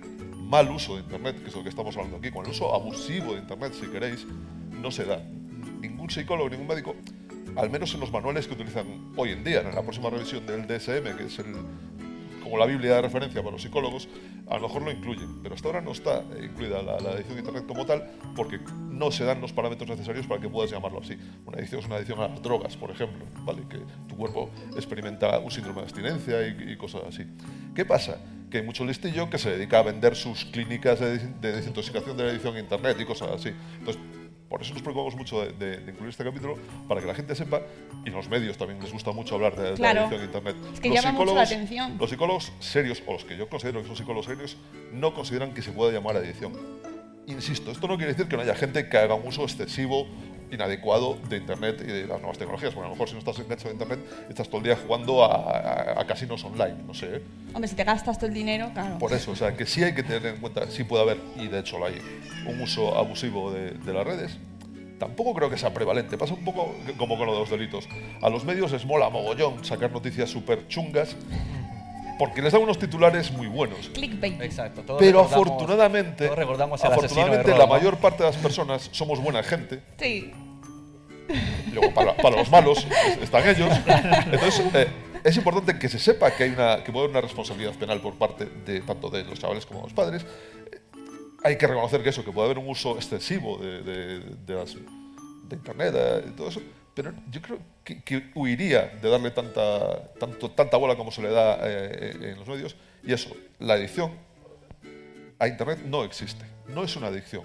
mal uso de Internet, que es lo que estamos hablando aquí, con el uso abusivo de Internet, si queréis, no se da. Ningún psicólogo, ningún médico, al menos en los manuales que utilizan hoy en día, en la próxima revisión del DSM, que es el, como la Biblia de referencia para los psicólogos, a lo mejor lo incluyen, pero hasta ahora no está incluida la, la adicción a Internet como tal, porque no se dan los parámetros necesarios para que puedas llamarlo así. Una adicción es una adicción a las drogas, por ejemplo, ¿vale? que tu cuerpo experimenta un síndrome de abstinencia y, y cosas así. ¿Qué pasa? Que hay mucho listillo que se dedica a vender sus clínicas de, de desintoxicación de la adicción a Internet y cosas así. Entonces, por eso nos preocupamos mucho de, de- de incluir este capítulo, para que la gente sepa, y los medios también les gusta mucho hablar de, de Claro. la adicción a Internet. Es que Los llama mucho la psicólogos- atención. Los psicólogos serios, o los que yo considero que son psicólogos serios, no consideran que se pueda llamar adicción. Insisto, esto no quiere decir que no haya gente que haga un uso excesivo, inadecuado de Internet y de las nuevas tecnologías. Porque a lo mejor si no estás enganchado a Internet, estás todo el día jugando a, a- a casinos online, no sé. ¿eh? Hombre, si te gastas todo el dinero, claro. Por eso, o sea, que sí hay que tener en cuenta, sí puede haber, y de hecho lo hay, un uso abusivo de, de las redes. Tampoco creo que sea prevalente. Pasa un poco como con lo de los delitos. A los medios les mola mogollón sacar noticias súper chungas porque les dan unos titulares muy buenos. Clickbait. Exacto. todos Pero recordamos- afortunadamente, todos recordamos afortunadamente la mayor parte de las personas somos buena gente. Sí. Luego, para, para los malos es- están ellos. Entonces, eh, es importante que se sepa que, hay una, que puede haber una responsabilidad penal por parte de tanto de los chavales como de los padres. Eh, Hay que reconocer que eso, que puede haber un uso excesivo de, de- de las- de Internet eh, y todo eso. Pero yo creo que, que huiría de darle tanta, tanto, tanta bola como se le da eh, en los medios. Y eso, la adicción a Internet no existe. No es una adicción.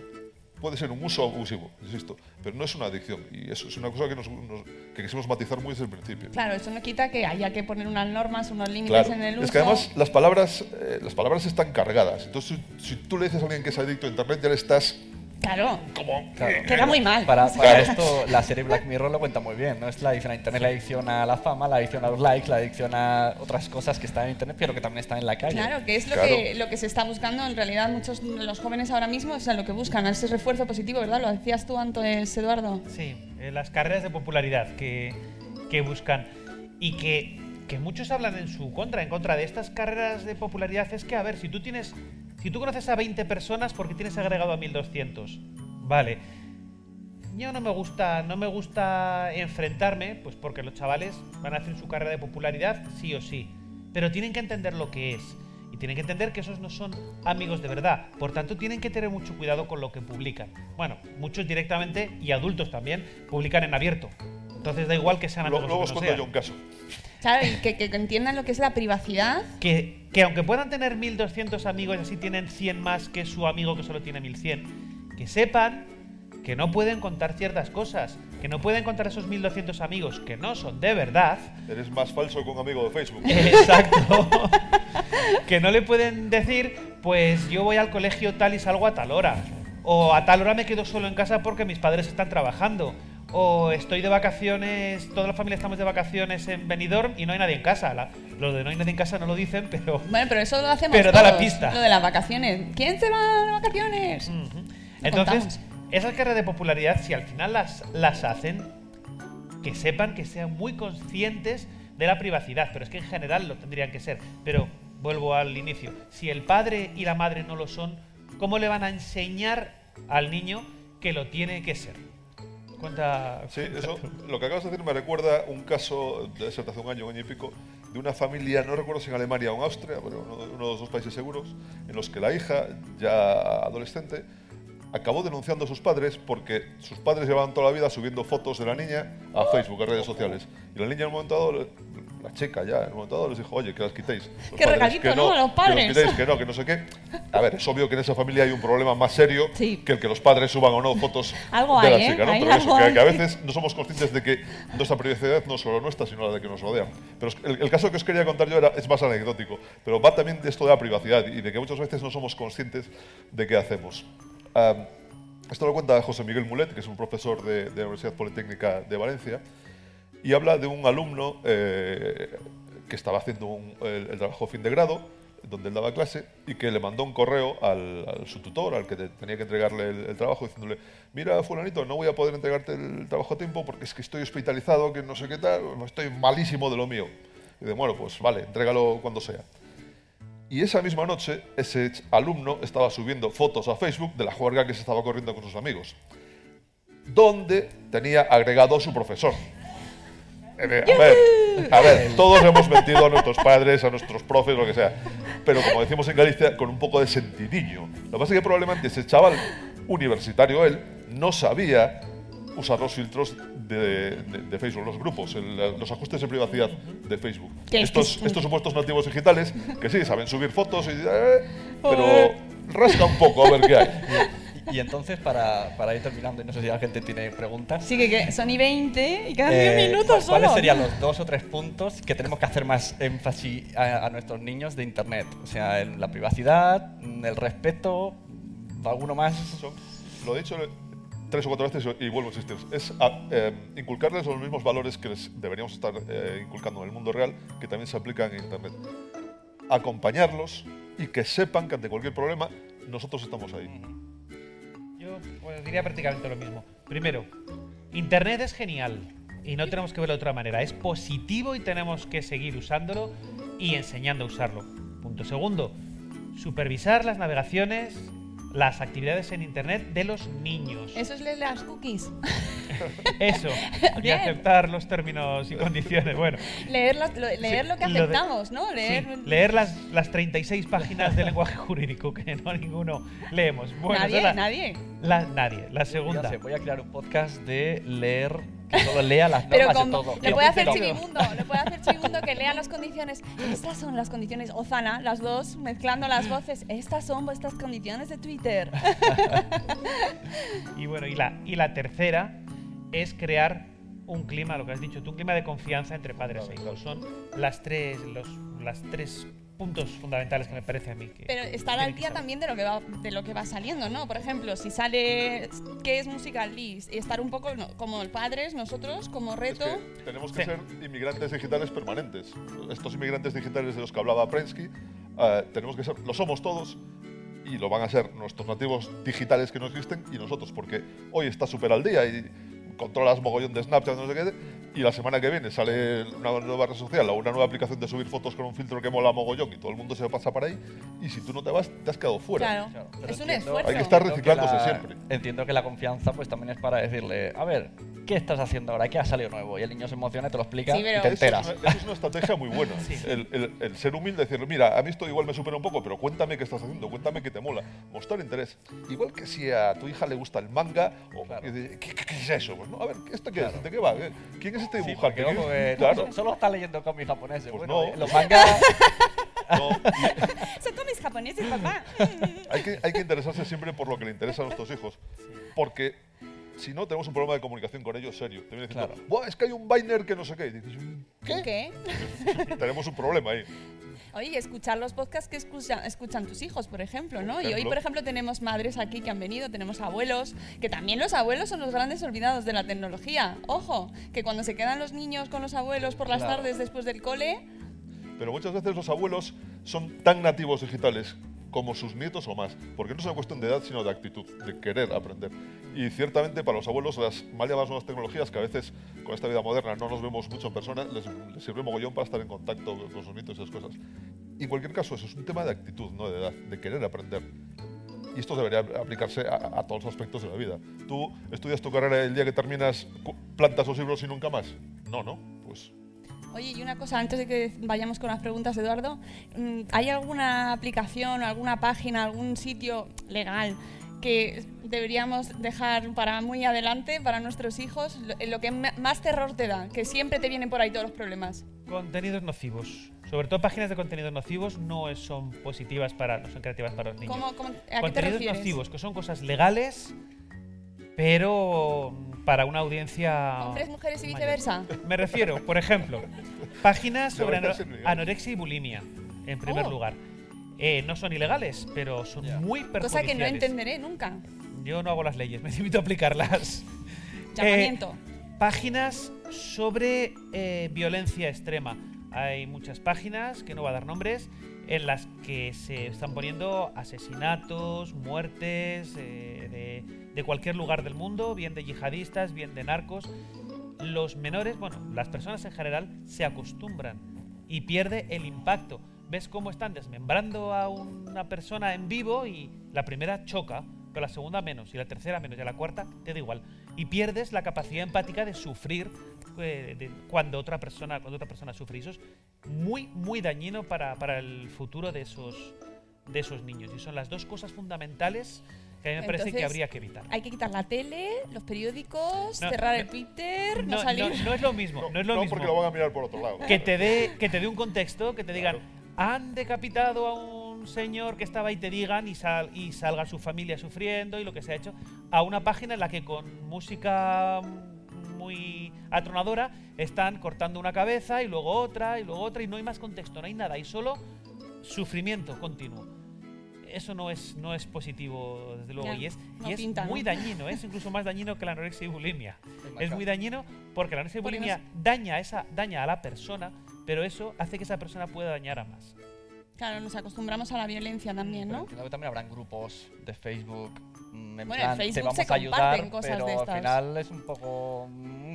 Puede ser un uso abusivo, insisto, pero no es una adicción. Y eso es una cosa que, nos, nos- que quisimos matizar muy desde el principio. Claro, eso no quita que haya que poner unas normas, unos límites Claro. en el uso. Es que además las palabras, eh, las palabras están cargadas. Entonces, si, si tú le dices a alguien que es adicto a Internet, ya le estás Claro. como... Queda muy mal. Para, esto, la serie Black Mirror lo cuenta muy bien. No es la adicción a Internet, la adicción a la fama, la adicción a los likes, la adicción a otras cosas que están en Internet, pero que también están en la calle. Claro, que es lo, Claro. que, lo que se está buscando en realidad muchos de los jóvenes ahora mismo, o sea, lo que buscan, ese refuerzo positivo, ¿verdad? Lo decías tú antes, Eduardo. Sí, eh, las carreras de popularidad que, que buscan y que, que muchos hablan en su contra, en contra de estas carreras de popularidad, es que, a ver, si tú tienes, si tú conoces a 20 personas, ¿por qué tienes agregado a 1200? Vale. yo no me gusta, no me gusta enfrentarme, pues porque los chavales van a hacer su carrera de popularidad sí o sí. Pero tienen que entender lo que es. Y tienen que entender que esos no son amigos de verdad. Por tanto, tienen que tener mucho cuidado con lo que publican. Bueno, muchos directamente, y adultos también, publican en abierto. Entonces da igual que sean amigos Luego os cuento yo un caso. Claro, y que, que entiendan lo que es la privacidad. que, que aunque puedan tener 1200 amigos y así tienen 100 más que su amigo que solo tiene 1100, que sepan que no pueden contar ciertas cosas, que no pueden contar esos 1200 amigos que no son de verdad. Eres más falso que un amigo de Facebook. <laughs> Exacto. que no le pueden decir, pues yo voy al colegio tal y salgo a tal hora. O a tal hora me quedo solo en casa porque mis padres están trabajando. O estoy de vacaciones, toda la familia estamos de vacaciones en Benidorm y no hay nadie en casa. La- lo de no hay nadie en casa no lo dicen, pero... Bueno, pero eso lo hacemos Pero da la todos, pista. Lo de las vacaciones. ¿Quién se va de vacaciones? Entonces, contamos. esas carreras de popularidad, si al final las, las hacen, que sepan que sean muy conscientes de la privacidad, pero es que en general lo tendrían que ser. Pero vuelvo al inicio, si el padre y la madre no lo son, ¿cómo le van a enseñar al niño que lo tiene que ser? Cuenta. Sí, eso, lo que acabas de decir me recuerda un caso de hace un año, un año y pico, de una familia, no recuerdo si en Alemania o en Austria, pero uno, uno de los dos países seguros, en los que la hija, ya adolescente, acabó denunciando a sus padres porque sus padres llevaban toda la vida subiendo fotos de la niña a Facebook, a redes sociales. Y la niña en un momento dado, la chica ya, momento dado les dijo, oye, que las quitéis. Los Qué padres, regalito, que ¿no? A los Que padres. los quitéis, que no, que no sé qué. A ver, es obvio que en esa familia hay un problema más serio Sí. que el que los padres suban o no fotos <laughs> Algo de la hay, ¿eh? chica, ¿no? Hay Pero eso, algo que, que a veces no somos conscientes de que nuestra privacidad no es solo nuestra, sino la de que nos rodean. Pero el, el caso que os quería contar yo era, es más anecdótico, pero va también de esto de la privacidad y de que muchas veces no somos conscientes de qué hacemos. Esto lo cuenta José Miguel Mulet, que es un profesor de, de la Universidad Politécnica de Valencia, y habla de un alumno eh, que estaba haciendo el, el trabajo fin de grado, donde él daba clase, y que le mandó un correo al, su tutor, al que te- tenía que entregarle el, trabajo, diciéndole, mira, fulanito, no voy a poder entregarte el trabajo a tiempo porque es que estoy hospitalizado, que no sé qué tal, estoy malísimo de lo mío. Y de, bueno, pues vale, entrégalo cuando sea. Y esa misma noche, ese alumno estaba subiendo fotos a Facebook de la juerga que se estaba corriendo con sus amigos, donde tenía agregado su profesor. A ver, a ver, todos hemos mentido a nuestros padres, a nuestros profes, lo que sea. Pero como decimos en Galicia, con un poco de sentidillo. Lo que pasa es que probablemente ese chaval universitario, él, no sabía usar los filtros de, de- de Facebook, los grupos, el- los ajustes de privacidad de Facebook. Estos, es- estos supuestos nativos digitales, que sí, saben subir fotos, y, eh, pero rasca un poco a ver qué hay. <laughs> Y entonces, para, para ir terminando, y no sé si la gente tiene preguntas. Sí, que, que son y 20 y quedan eh, 10 minutos ¿cu- ¿Cuáles solo. serían los dos o tres puntos que tenemos que hacer más énfasis a, a nuestros niños de Internet? O sea, el- la privacidad, el respeto, alguno más. Son- lo he dicho tres o cuatro veces y vuelvo a insistir. Es a- eh, inculcarles los mismos valores que les deberíamos estar eh, inculcando en el mundo real, que también se aplican en Internet. Acompañarlos y que sepan que ante cualquier problema nosotros estamos ahí. Yo diría prácticamente lo mismo. Primero, Internet es genial y no tenemos que verlo de otra manera. Es positivo y tenemos que seguir usándolo y enseñando a usarlo. Punto segundo, supervisar las navegaciones, las actividades en Internet de los niños. Eso es las cookies. <laughs> Eso, y aceptar los términos y condiciones. Bueno, leer, las- lo, leer Sí, lo que lo de- aceptamos, ¿no? Leer, sí, leer las, las 36 páginas de lenguaje jurídico que no ninguno leemos. Bueno, nadie, la- nadie. la- nadie. La Ya segunda. sé, voy a crear un podcast de leer, que solo lea las <laughs> Pero normas con, de todo. le Y puede hacer todo. Chivimundo, le puede hacer Chivimundo que lea las condiciones. Estas son las condiciones, Ozana, las dos, mezclando las voces. Estas son vuestras condiciones de Twitter. <laughs> Y bueno, y la, y la tercera es crear un clima, lo que has dicho tú, un clima de confianza entre padres e hijos. Son las tres, los las tres puntos fundamentales que me parece a mí. Que Pero estar al día también de lo que va de lo que va saliendo, ¿no? Por ejemplo, si sale qué es Musical List y estar un poco no, como padres nosotros como Es reto. que tenemos que Sí. ser inmigrantes digitales permanentes. Estos inmigrantes digitales de los que hablaba Prensky, eh, tenemos que ser, lo somos todos y lo van a ser nuestros nativos digitales que no existen y nosotros, porque hoy está súper al día y controlas mogollón de Snapchat, no sé qué, y la semana que viene sale una nueva red social o una nueva aplicación de subir fotos con un filtro que mola mogollón y todo el mundo se pasa para ahí, y si tú no te vas, te has quedado fuera. Claro, Pero es un entiendo- esfuerzo. Hay que estar reciclándose la- siempre. Entiendo que la confianza pues también es para decirle, a ver, ¿qué estás haciendo ahora? ¿Qué ha salido nuevo? Y el niño se emociona, te lo explica Sí, pero- y te Eso enteras. es, una, eso es una estrategia muy buena. <laughs> el, el- el ser humilde, decirle, mira, a mí esto igual me supera un poco, pero cuéntame qué estás haciendo, cuéntame qué te mola. Mostrar interés. Igual que si a tu hija le gusta el manga, o Claro. ¿qué, qué- qué es eso? Pues no, a ver, ¿esto qué es? ¿De qué va? ¿Qué- ¿Quién es este Sí, dibujante? porque, ¿Qué- eh, <laughs> claro. Solo está leyendo cómics japoneses. Pues bueno, no. eh, los mangas. <laughs> No, y <laughs> Son cómics japoneses, papá. hay, que, hay que interesarse siempre por lo que le interesa a nuestros hijos. Porque si no, tenemos un problema de comunicación con ellos serio. Te vienen diciendo, Claro. "Buah, es que hay un Biner que no sé qué. Y dices, ¿qué? ¿Qué? tenemos un problema ahí. Oye, y escuchar los podcasts que escuchan, escuchan tus hijos, por ejemplo, ¿no? Y hoy, por ejemplo, tenemos madres aquí que han venido, tenemos abuelos, que también los abuelos son los grandes olvidados de la tecnología. Ojo, que cuando se quedan los niños con los abuelos por las Claro. tardes después del cole, Pero muchas veces los abuelos son tan nativos digitales como sus nietos o más, porque no es una cuestión de edad, sino de actitud, de querer aprender. Y ciertamente para los abuelos las mal llamadas nuevas tecnologías, que a veces con esta vida moderna no nos vemos mucho en persona, les, les sirve mogollón para estar en contacto con sus nietos y esas cosas. Y en cualquier caso, eso es un tema de actitud, no de edad, de querer aprender. Y esto debería aplicarse a, a todos los aspectos de la vida. ¿Tú estudias tu carrera el día que terminas, plantas los libros y nunca más? No, no. Oye, y una cosa, antes de que vayamos con las preguntas, Eduardo, mm, ¿hay alguna aplicación, alguna página, algún sitio legal que deberíamos dejar para muy adelante, para nuestros hijos? Lo, lo que más terror te da, que siempre te vienen por ahí todos los problemas. Contenidos nocivos. Sobre todo páginas de contenidos nocivos no son positivas para, no son creativas para los niños. ¿Cómo, cómo- ¿A qué te contenidos nocivos, que son cosas legales, pero mm, para una audiencia. ¿Hombres, mujeres y mayor. viceversa? Me refiero, por ejemplo, páginas sobre anorexia y bulimia, en primer Oh. lugar. Eh, no son ilegales, pero son muy perjudiciales. Cosa que no entenderé nunca. Yo no hago las leyes, <laughs> me limito a aplicarlas. <laughs> Llamamiento. Eh, páginas sobre eh, violencia extrema. Hay muchas páginas, que no voy a dar nombres, en las que se están poniendo asesinatos, muertes eh, de, de cualquier lugar del mundo, bien de yihadistas, bien de narcos. Los menores, bueno, las personas en general, se acostumbran y pierde el impacto. Ves cómo están desmembrando a una persona en vivo y la primera choca, pero la segunda menos, y la tercera menos, y la cuarta te da igual. Y pierdes la capacidad empática de sufrir eh, cuando, otra persona, cuando otra persona sufre. Y eso es muy, muy dañino para, para el futuro de esos, de esos niños. Y son las dos cosas fundamentales que a mí me parece que habría que evitar. Hay que quitar la tele, los periódicos, No, cerrar no, el Twitter, no, No, salir. no- no es lo mismo, no, es lo no, mismo. porque lo van a mirar por otro lado. que te dé que te dé un contexto, que te digan, han decapitado a un señor que estaba y te digan y, sal- y salga su familia sufriendo y lo que se ha hecho, a una página en la que con música muy atronadora están cortando una cabeza y luego otra y luego otra y no hay más contexto, no hay nada, hay solo sufrimiento continuo. Eso no es, no es positivo, desde luego, Ya, y es, no y es pinta, muy ¿no? dañino, es incluso más dañino que la anorexia y bulimia. Es muy dañino porque la anorexia y bulimia daña, a esa, daña a la persona, pero eso hace que esa persona pueda dañar a más. Claro, nos acostumbramos a la violencia también, Pero ¿no? que también habrán grupos de Facebook. mm, En Bueno, en plan, te Facebook vamos se a ayudar, comparten cosas pero de al estas. final es un poco. mm,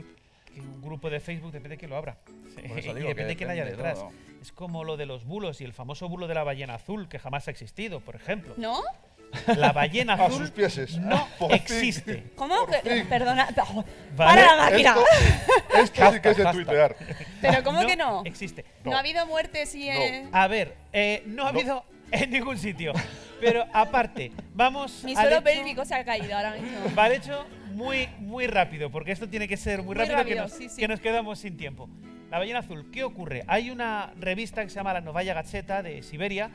Que un grupo de Facebook depende de quién lo abra. <laughs> Por eso y digo depende que de quién haya depende detrás. todo. Es como lo de los bulos y el famoso bulo de la ballena azul, que jamás ha existido, por ejemplo. ¿No? La ballena <laughs> A azul sus pieses. no <laughs> Por fin. existe. ¿Cómo? Pe- Perdona. Vale. ¡Para la máquina! Esto, esto sí que es de Hashtag. tuitear. ¿Pero cómo que no? Existe. No. ha habido muertes y... eh, A ver, eh, no ha No. habido en ningún sitio. Pero aparte, vamos Mi suelo pélvico se ha caído ahora mismo. <laughs> Va al hecho muy, muy rápido, porque esto tiene que ser muy, Muy rápido, que, rápido, nos, sí, sí. que nos quedamos sin tiempo. La ballena azul, ¿qué ocurre? Hay una revista que se llama La Novaya Gazeta de Siberia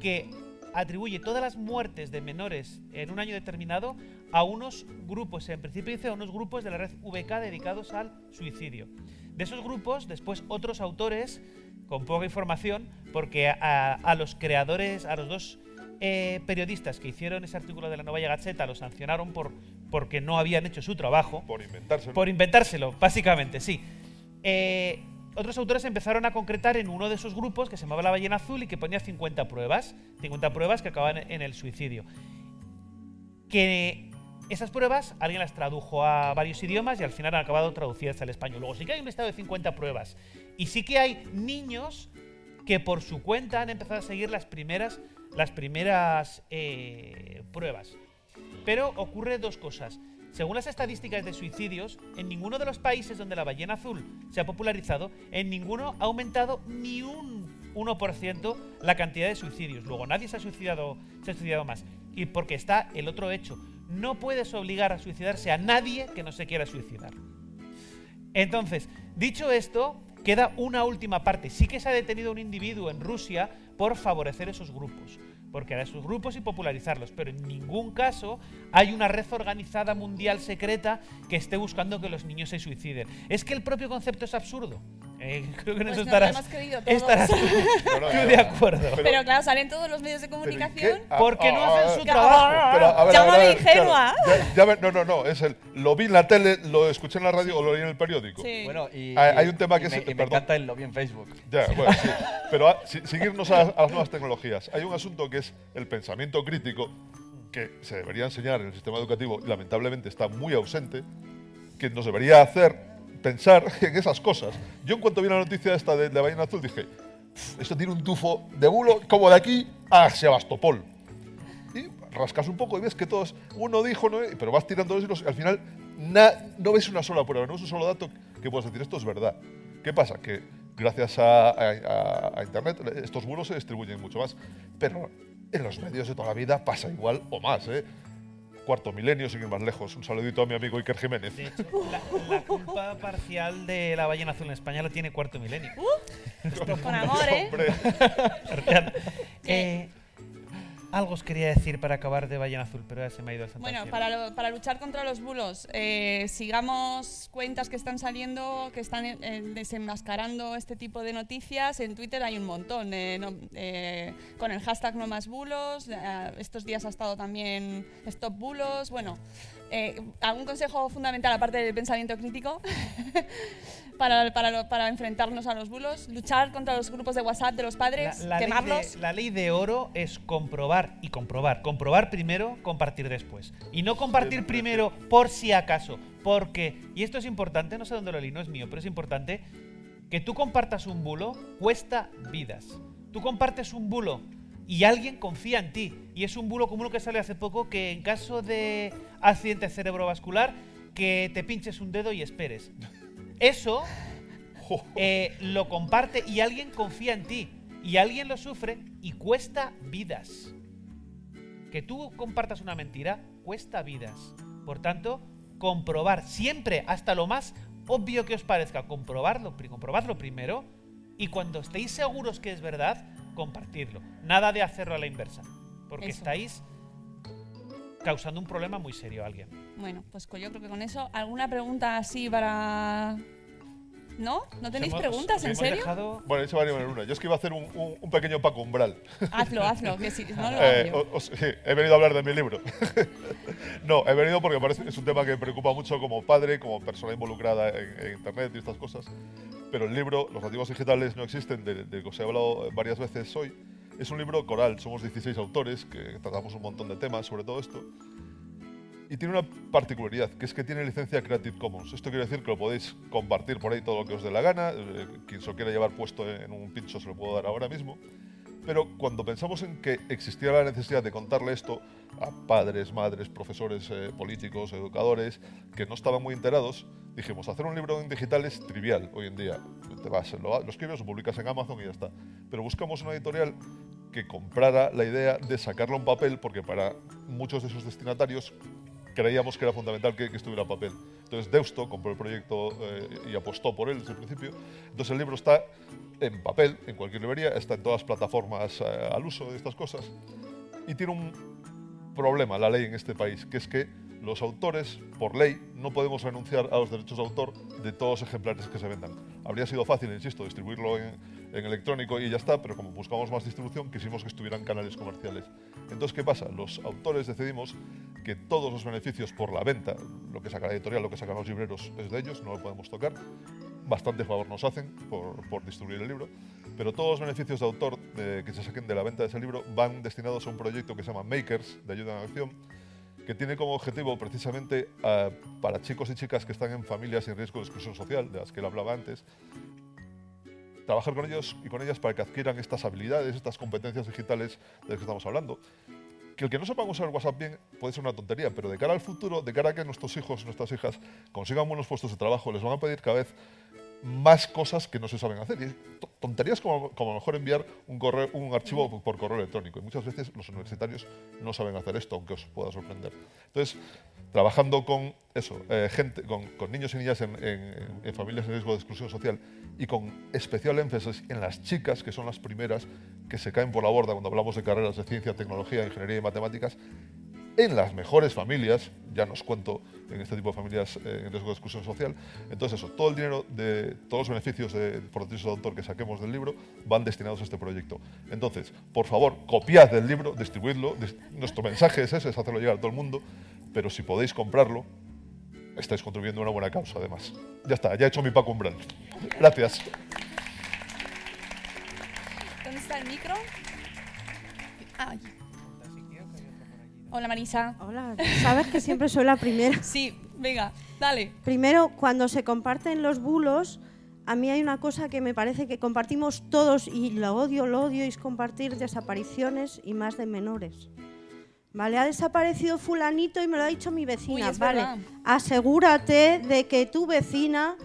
que atribuye todas las muertes de menores en un año determinado a unos grupos, en principio dice a unos grupos de la red VK dedicados al suicidio. De esos grupos, después otros autores con poca información, porque a, a los creadores, a los dos eh, periodistas que hicieron ese artículo de la Novaya Gazeta, los sancionaron por, porque no habían hecho su trabajo. Por inventarse. Por inventárselo, básicamente, sí. Eh, otros autores empezaron a concretar en uno de esos grupos que se llamaba La Ballena Azul y que ponía 50 pruebas, 50 pruebas que acaban en el suicidio. Que Esas pruebas alguien las tradujo a varios idiomas y al final han acabado traducidas al español. Luego sí que hay un listado de 50 pruebas. Y sí que hay niños que por su cuenta han empezado a seguir las primeras, las primeras eh, pruebas. Pero ocurre dos cosas. Según las estadísticas de suicidios, en ninguno de los países donde la ballena azul se ha popularizado, en ninguno ha aumentado ni un 1% la cantidad de suicidios. Luego nadie se ha suicidado, se suicidado más. Y porque está el otro hecho. No puedes obligar a suicidarse a nadie que no se quiera suicidar. Entonces, dicho esto, queda una última parte. Sí que se ha detenido un individuo en Rusia por favorecer esos grupos, por crear esos grupos y popularizarlos, pero en ningún caso hay una red organizada mundial secreta que esté buscando que los niños se suiciden. Es que el propio concepto es absurdo. Eh, <laughs> creo que en Pues eso nos lo estarás, estarás <laughs> tú, de acuerdo. Pero, claro, salen todos los medios de comunicación. Ah, Porque no ah, hacen ah, su ah, trabajo. pero, Llámame a ver, ingenua. claro, ya- ya no, no, no, es el. Lo vi en la tele, lo escuché en la radio o lo leí en el periódico. Sí. Bueno, y, Hay- y- hay un tema y que me, es- y me perdón. encanta el lobby en Facebook. Ya, bueno, sí. <laughs> Pero a- si- seguirnos a, a las nuevas tecnologías. Hay un asunto que es el pensamiento crítico, que se debería enseñar en el sistema educativo y lamentablemente está muy ausente, que nos debería hacer pensar <laughs> en esas cosas. Yo en cuanto vi la noticia esta de, de Ballena Azul dije, "Pf, esto tiene un tufo de bulo como de aquí a Sebastopol. Y rascas un poco y ves que todos, uno dijo, ¿no? pero vas tirando los hilos al final na- no ves una sola prueba, no ves un solo dato que puedas decir esto es verdad. ¿Qué pasa? Que gracias a Internet estos bulos se distribuyen mucho más, pero en los medios de toda la vida pasa igual o más. ¿eh? Cuarto milenio, sin ir más lejos. Un saludito a mi amigo Iker Jiménez. De hecho, la, la culpa parcial de la ballena azul en España la tiene Cuarto Milenio. Con amor, <laughs> ¿eh? <laughs> Eh, algo os quería decir para acabar de ballena azul, pero ya se me ha ido el Bueno, para, lo- para luchar contra los bulos, eh, sigamos cuentas que están saliendo, que están eh, desenmascarando este tipo de noticias. En Twitter hay un montón, eh, no- eh, con el hashtag no más bulos. eh, estos días ha estado también Stop Bulos. Bueno, eh, ¿algún consejo fundamental aparte del pensamiento crítico <laughs> para, para, lo- para enfrentarnos a los bulos? Luchar contra los grupos de WhatsApp de los padres, La, la ley quemarlos. de, la ley de oro es comprobar y comprobar. Comprobar primero, compartir después. Y no compartir primero por si acaso. Porque, y esto es importante, no sé dónde lo leí, no es mío, pero es importante, que tú compartas un bulo cuesta vidas. Tú compartes un bulo y alguien confía en ti. Y es un bulo como uno que sale hace poco que en caso de accidente cerebrovascular, que te pinches un dedo y esperes. Eso <laughs> eh, lo comparte y alguien confía en ti. Y alguien lo sufre y cuesta vidas. Que tú compartas una mentira cuesta vidas. Por tanto, comprobar siempre, hasta lo más obvio que os parezca, comprobarlo, comprobadlo primero y cuando estéis seguros que es verdad, compartirlo. Nada de hacerlo a la inversa. Porque Eso. estáis causando un problema muy serio a alguien. Bueno, pues yo creo que con eso, ¿alguna pregunta así para...? ¿No? ¿No tenéis Hemos- preguntas? ¿En serio? dejado- bueno, se va a animar una. Yo es que iba a hacer un, un- un pequeño Paco Umbral. Hazlo, hazlo, que si no lo Eh, os- sí, he venido a hablar de mi libro. <laughs> no, he venido porque parece, es un tema que me preocupa mucho como padre, como persona involucrada en, en Internet y estas cosas. Pero el libro, Los nativos digitales no existen, de- del que os he hablado varias veces hoy, es un libro coral. Somos 16 autores que tratamos un montón de temas sobre todo esto. Y tiene una particularidad, que es que tiene licencia Creative Commons. Esto quiere decir que lo podéis compartir por ahí todo lo que os dé la gana. eh, Quien se lo quiera llevar puesto en un pincho se lo puedo dar ahora mismo. Pero cuando pensamos en que existía la necesidad de contarle esto a padres, madres, profesores, eh, políticos, educadores, que no estaban muy enterados, dijimos, hacer un libro en digital es trivial hoy en día. Te vas, lo, lo escribes, lo publicas en Amazon y ya está. Pero buscamos una editorial que comprara la idea de sacarlo en papel, porque para muchos de sus destinatarios creíamos que era fundamental que, estuviera en papel. Entonces Deusto compró el proyecto eh, y apostó por él desde el principio. Entonces el libro está en papel, en cualquier librería, está en todas las plataformas eh, al uso de estas cosas. Y tiene un problema la ley en este país, que es que los autores, por ley, no podemos renunciar a los derechos de autor de todos los ejemplares que se vendan. Habría sido fácil, insisto, distribuirlo en, electrónico y ya está, pero como buscamos más distribución, quisimos que estuvieran canales comerciales. Entonces, ¿qué pasa? Los autores decidimos que todos los beneficios por la venta, lo que saca la editorial, lo que sacan los libreros, es de ellos, no lo podemos tocar. Bastante favor nos hacen por, por distribuir el libro, pero todos los beneficios de autor de- que se saquen de la venta de ese libro van destinados a un proyecto que se llama Makers, de ayuda en acción, que tiene como objetivo precisamente eh, para chicos y chicas que están en familias en riesgo de exclusión social, de las que él hablaba antes, trabajar con ellos y con ellas para que adquieran estas habilidades, estas competencias digitales de las que estamos hablando. Que el que no sepan usar WhatsApp bien puede ser una tontería, pero de cara al futuro, de cara a que nuestros hijos y nuestras hijas consigan buenos puestos de trabajo, les van a pedir cada vez más cosas que no se saben hacer. Y to- tonterías como, como a lo mejor enviar un, correo, un archivo por correo electrónico. Y muchas veces los universitarios no saben hacer esto, aunque os pueda sorprender. Entonces, trabajando con eso, eh, gente, con, niños y niñas en- en familias en riesgo de exclusión social y con especial énfasis en las chicas, que son las primeras que se caen por la borda cuando hablamos de carreras de ciencia, tecnología, ingeniería y matemáticas, en las mejores familias, ya nos cuento en este tipo de familias eh, en riesgo de exclusión social. Entonces, eso, todo el dinero de todos los beneficios de, derechos de autor que saquemos del libro van destinados a este proyecto. Entonces, por favor, copiad el libro, distribuidlo. dis- Nuestro mensaje es ese, es hacerlo llegar a todo el mundo, pero si podéis comprarlo, estáis contribuyendo a una buena causa, además. Ya está, ya he hecho mi Paco Umbral. Gracias. ¿Dónde está el micro? Ay. Hola Marisa. Hola, sabes que siempre soy la primera. Sí, venga, dale. Primero, cuando se comparten los bulos, a mí hay una cosa que me parece que compartimos todos y lo odio, lo odio, y es compartir desapariciones y más de menores. Vale, ha desaparecido fulanito y me lo ha dicho mi vecina. Uy, vale, verdad. asegúrate de que tu vecina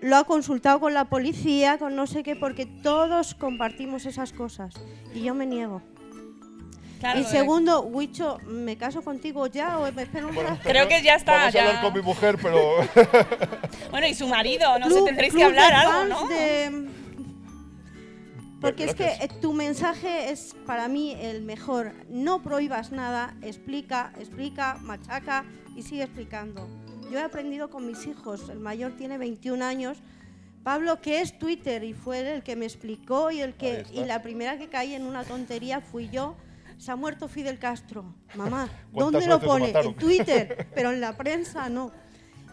lo ha consultado con la policía, con no sé qué, porque todos compartimos esas cosas. Y yo me niego. Claro, y eh. segundo, Huicho, ¿me caso contigo ya o me espero un rato? Creo que ya está, Vamos a ya. hablar con mi mujer, pero... <laughs> Bueno, y su marido, no sé, Club- tendréis que hablar algo, ¿no? de- Porque es que Gracias. eh, tu mensaje es para mí el mejor. No prohíbas nada, explica, explica, machaca y sigue explicando. Yo he aprendido con mis hijos, el mayor tiene 21 años. Pablo, ¿qué es Twitter? Y fue el que me explicó y el que y la primera que caí en una tontería fui yo. Se ha muerto Fidel Castro. Mamá, <laughs> ¿Cuántas ¿dónde lo lo pone? mataron? En Twitter, <laughs> pero en la prensa no.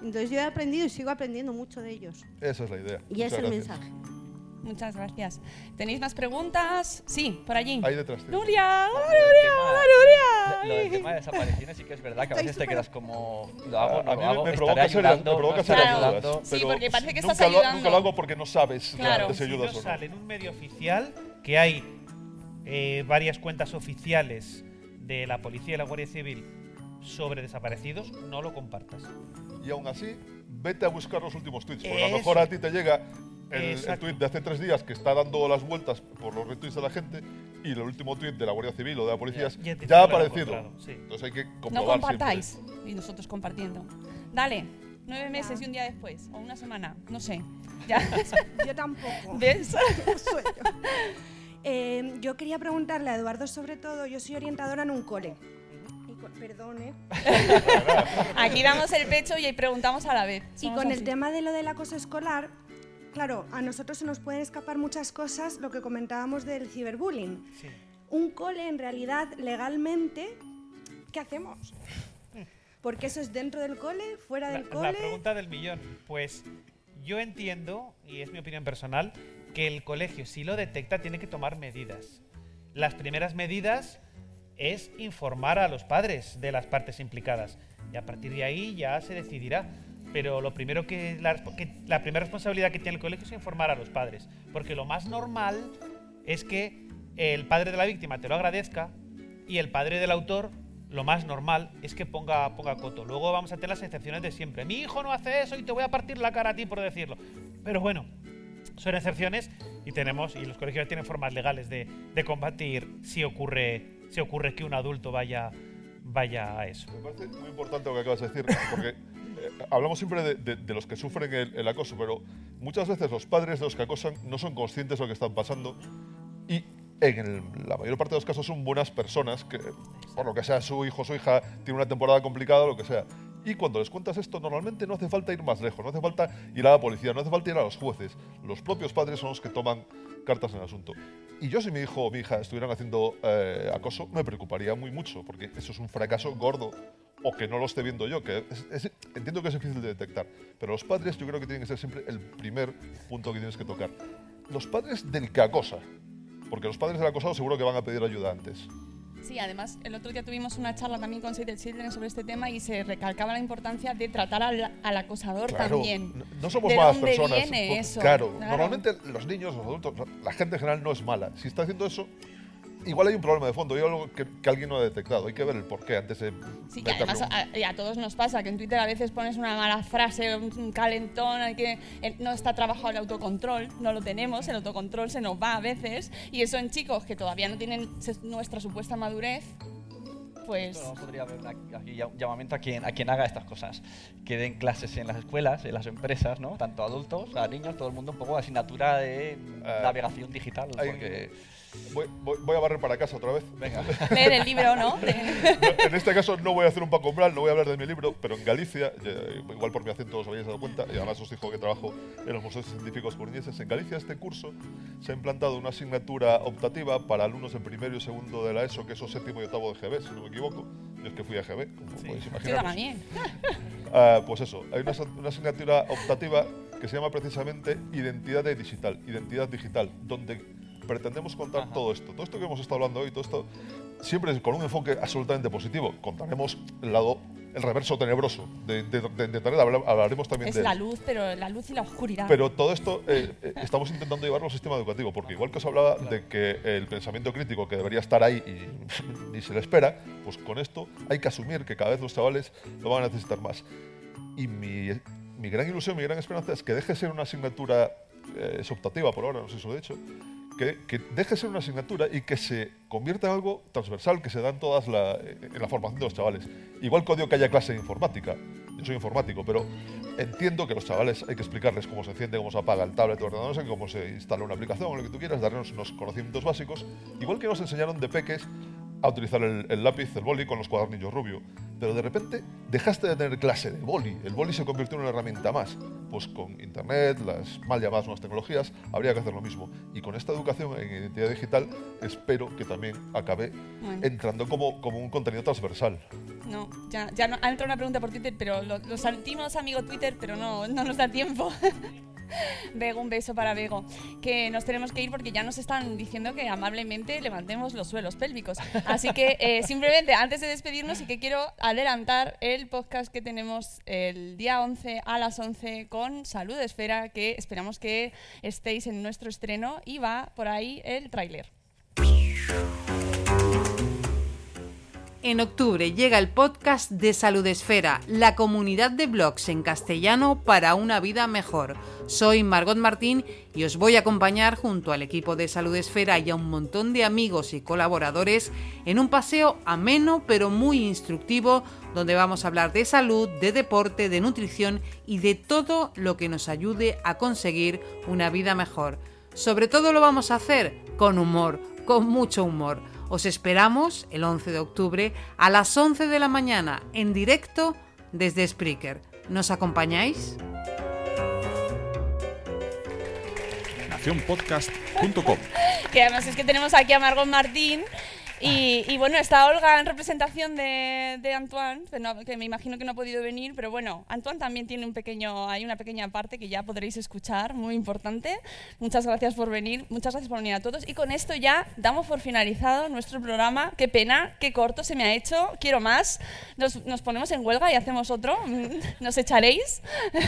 Entonces yo he aprendido y sigo aprendiendo mucho de ellos. Esa es la idea. Y es Muchas el gracias. mensaje. Muchas gracias. ¿Tenéis más preguntas? Sí, por allí. Ahí detrás. tío. Nuria, hola Lo Nuria, hola Lo, Nuria. lo del tema de desapariciones sí que es verdad que a veces te quedas como lo hago, no a lo hago, me provoca me ayudando, provoca no serias estaré Claro. dudas. Sí, porque parece que estás nunca lo- ayudando. nunca lo hago porque no sabes Claro. realmente si Si ayudas no o sale en un medio oficial que hay eh, varias cuentas oficiales de la policía y la Guardia Civil sobre desaparecidos, no lo compartas. Y aún así, vete a buscar los últimos tweets. Porque a lo Eso. mejor a ti te llega el, el tweet de hace tres días que está dando las vueltas por los retweets de la gente y el último tweet de la Guardia Civil o de la policía Ya- ya ya ha aparecido. sí. Entonces hay que No comprobar compartáis. Y nosotros compartiendo. Dale, nueve meses y un día después. O una semana, no sé. Ya. Yo tampoco. ¿Ves? Sueño. <laughs> Eh, yo quería preguntarle a Eduardo sobre todo, yo soy orientadora en un cole. Y con- perdón, ¿eh? <laughs> Aquí damos el pecho y ahí preguntamos a la vez. Y con el tema de lo del acoso escolar, claro, a nosotros se nos pueden escapar muchas cosas, lo que comentábamos del ciberbullying. Sí. Un cole, en realidad, legalmente, ¿qué hacemos? Porque eso es dentro del cole, fuera La, del la cole. pregunta del millón. Pues yo entiendo, y es mi opinión personal, que el colegio, si lo detecta, tiene que tomar medidas. Las primeras medidas es informar a los padres de las partes implicadas. Y a partir de ahí ya se decidirá. Pero lo primero que la, primera responsabilidad que tiene el colegio es informar a los padres. Porque lo más normal es que el padre de la víctima te lo agradezca y el padre del autor lo más normal es que ponga, ponga coto. Luego vamos a tener las excepciones de siempre. Mi hijo no hace eso y te voy a partir la cara a ti por decirlo. Pero bueno, son excepciones y tenemos y los colegios tienen formas legales de, de combatir si ocurre si ocurre que un adulto vaya vaya a eso. Me parece muy importante lo que acabas de decir, porque eh, hablamos siempre de, de- de los que sufren el, el acoso, pero muchas veces los padres de los que acosan no son conscientes de lo que están pasando y en el- la mayor parte de los casos son buenas personas que, por lo que sea, su hijo o su hija tiene una temporada complicada o lo que sea. Y cuando les cuentas esto, normalmente no hace falta ir más lejos, no hace falta ir a la policía, no hace falta ir a los jueces. Los propios padres son los que toman cartas en el asunto. Y yo si mi hijo o mi hija estuvieran haciendo eh, acoso, me preocuparía muy mucho, porque eso es un fracaso gordo. O que no lo esté viendo yo, que entiendo que es difícil de detectar. Pero los padres yo creo que tienen que ser siempre el primer punto que tienes que tocar. Los padres del que acosa, porque los padres del acosado seguro que van a pedir ayuda antes. Sí, además el otro día tuvimos una charla también con Save the Children sobre este tema y se recalcaba la importancia de tratar al, al acosador Claro, también. no- no somos ¿De malas dónde personas. viene Pues, eso? Claro, Claro. normalmente los niños, los adultos, la gente en general no es mala. Si está haciendo eso, igual hay un problema de fondo, hay algo que, que alguien no ha detectado. Hay que ver el porqué antes de. Sí, que además a, y a todos nos pasa que en Twitter a veces pones una mala frase, un, calentón, hay que eh, no está trabajado el autocontrol, no lo tenemos, el autocontrol se nos va a veces y eso en chicos que todavía no tienen nuestra supuesta madurez, pues Esto podría haber aquí un llamamiento a quien, a quien haga estas cosas. Que den clases en las escuelas, en las empresas, ¿no? Tanto adultos, a niños, todo el mundo, un poco de asignatura de navegación digital. hay- Porque Voy, voy- voy a barrer para casa otra vez. Venga. <laughs> leer el libro, <laughs> ¿no? En este caso no voy a hacer un Paco Umbral, no voy a hablar de mi libro, pero en Galicia, igual por mi acento os habéis dado cuenta, y además os dijo que trabajo en los museos científicos coruñeses, en Galicia este curso se ha implantado una asignatura optativa para alumnos en primero y segundo de la ESO, que es o séptimo y octavo de GB, si no me equivoco. Yo es que fui a GB, como podéis Yo imaginar. también. <laughs> Ah, pues eso, hay una, una asignatura optativa que se llama precisamente Identidad Digital, Identidad Digital, donde pretendemos contar todo esto. Todo esto que hemos estado hablando hoy, todo esto, siempre con un enfoque absolutamente positivo. Contaremos el lado, el reverso tenebroso de, de, de- de Internet, habla- hablaremos también Es de la él. luz, pero la luz y la oscuridad. Pero todo esto eh, eh, estamos intentando llevarlo al sistema educativo, porque igual que os hablaba de que el pensamiento crítico que debería estar ahí y <laughs> ni se le espera, pues con esto hay que asumir que cada vez los chavales lo van a necesitar más. Y mi, mi gran ilusión, mi gran esperanza es que deje de ser una asignatura, eh, es optativa por ahora, no sé si lo he dicho, que, deje de ser una asignatura y que se convierta en algo transversal que se da en, todas la, en la formación de los chavales. Igual que odio que haya clase de informática, yo soy informático, pero entiendo que los chavales hay que explicarles cómo se enciende, cómo se apaga el tablet o ordenador, cómo se instala una aplicación lo que tú quieras, darnos unos conocimientos básicos, igual que nos enseñaron de peques a utilizar el, el lápiz, el boli con los cuadernillos rubio. Pero de repente dejaste de tener clase de boli. El boli se convirtió en una herramienta más. Pues con internet, las mal llamadas nuevas tecnologías, habría que hacer lo mismo. Y con esta educación en identidad digital, espero que también acabe Bueno. entrando como, como un contenido transversal. No, ya, ya no, ha entrado una pregunta por Twitter, pero lo, lo sentimos, amigo Twitter, pero no, no nos da tiempo. <laughs> <laughs> Bego, un beso para Bego. Que nos tenemos que ir porque ya nos están diciendo que amablemente levantemos los suelos pélvicos. Así que eh, <laughs> simplemente antes de despedirnos, sí que quiero adelantar el podcast que tenemos el día 11 a las 11 con Salud Esfera, que esperamos que estéis en nuestro estreno y va por ahí el tráiler. En octubre llega el podcast de Salud Esfera, la comunidad de blogs en castellano para una vida mejor. Soy Margot Martín y os voy a acompañar junto al equipo de Salud Esfera y a un montón de amigos y colaboradores en un paseo ameno pero muy instructivo donde vamos a hablar de salud, de deporte, de nutrición y de todo lo que nos ayude a conseguir una vida mejor. Sobre todo lo vamos a hacer con humor, con mucho humor. Os esperamos el 11 de octubre a las 11 de la mañana en directo desde Spreaker. ¿Nos acompañáis? nacionpodcast.com. que además es que tenemos aquí a Margot Martín. Y, y bueno, está Olga en representación de, de Antoine, que, me imagino que no ha podido venir, pero bueno, Antoine también tiene un pequeño, hay una pequeña parte que ya podréis escuchar, muy importante. Muchas gracias por venir, muchas gracias por venir a todos. Y con esto ya damos por finalizado nuestro programa. Qué pena, qué corto se me ha hecho, quiero más. Nos, nos ponemos en huelga y hacemos otro. <laughs> ¿Nos echaréis? <laughs>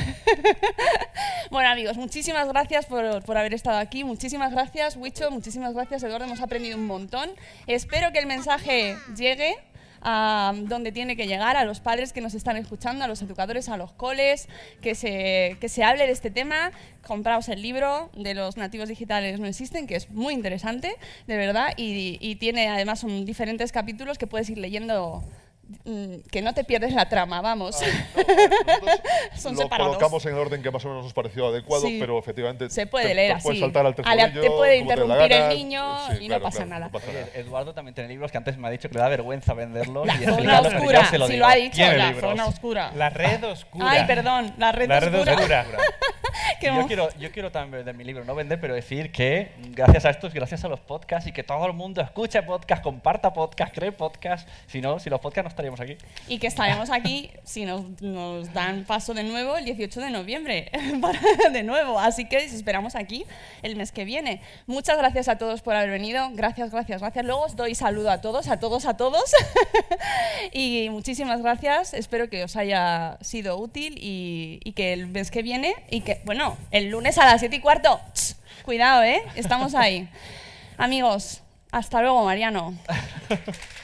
Bueno, amigos, muchísimas gracias por, por haber estado aquí. Muchísimas gracias, Wicho. Muchísimas gracias, Eduardo. Hemos aprendido un montón. Espero que el mensaje llegue a donde tiene que llegar, a los padres que nos están escuchando, a los educadores, a los coles, que se, que se hable de este tema. Compraos el libro de los nativos digitales no existen, que es muy interesante, de verdad, y, y tiene además son diferentes capítulos que puedes ir leyendo. Mm, Que no te pierdes la trama, vamos. <laughs> Son lo separados. colocamos en el orden que más o menos nos pareció adecuado, Sí. pero efectivamente Se puede te- leer te así. puedes saltar al te puede como te interrumpir el niño Sí, y no claro, pasa claro, nada. no pasa nada. Eduardo también tiene libros que antes me ha dicho que le da vergüenza venderlos. La y zona oscura, se lo si digo. lo ha dicho, la libros. zona oscura. La red oscura. Ay, perdón, la red La red oscura. <laughs> yo, quiero, yo quiero también vender mi libro, no vender, pero decir que gracias a esto es gracias a los podcasts y que todo el mundo escuche podcast, comparta podcast, cree podcast. Si no, si los podcasts no estaríamos aquí. Y que estaremos aquí, si nos, nos dan paso de nuevo, el 18 de noviembre. <laughs> de nuevo. Así que os esperamos aquí el mes que viene. Muchas gracias a todos por haber venido. Gracias, gracias, gracias. Luego os doy saludo a todos, a todos, a todos. <laughs> y muchísimas gracias. Espero que os haya sido útil y, y que el mes que viene, y que, bueno, el lunes a las 7 y cuarto. Cuidado, ¿eh? Estamos ahí. Amigos, hasta luego, Mariano. <laughs>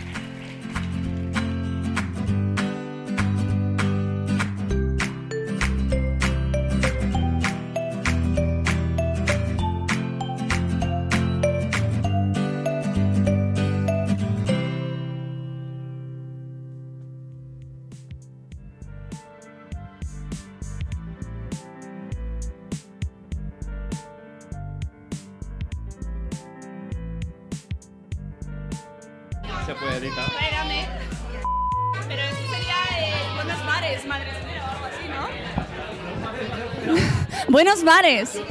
Buenos Bares. <laughs>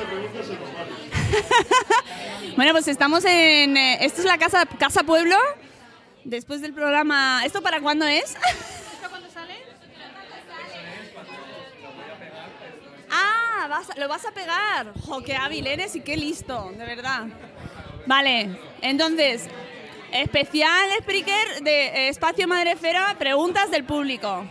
bueno, pues estamos en... eh, esto es la casa, casa Pueblo. Después del programa... ¿Esto para cuándo es? ¿Esto cuándo sale? Ah, vas- lo vas a pegar. Jo, qué hábil eres y qué listo, de verdad. Vale, entonces, especial Spreaker de eh, Espacio Madrefera, preguntas del público.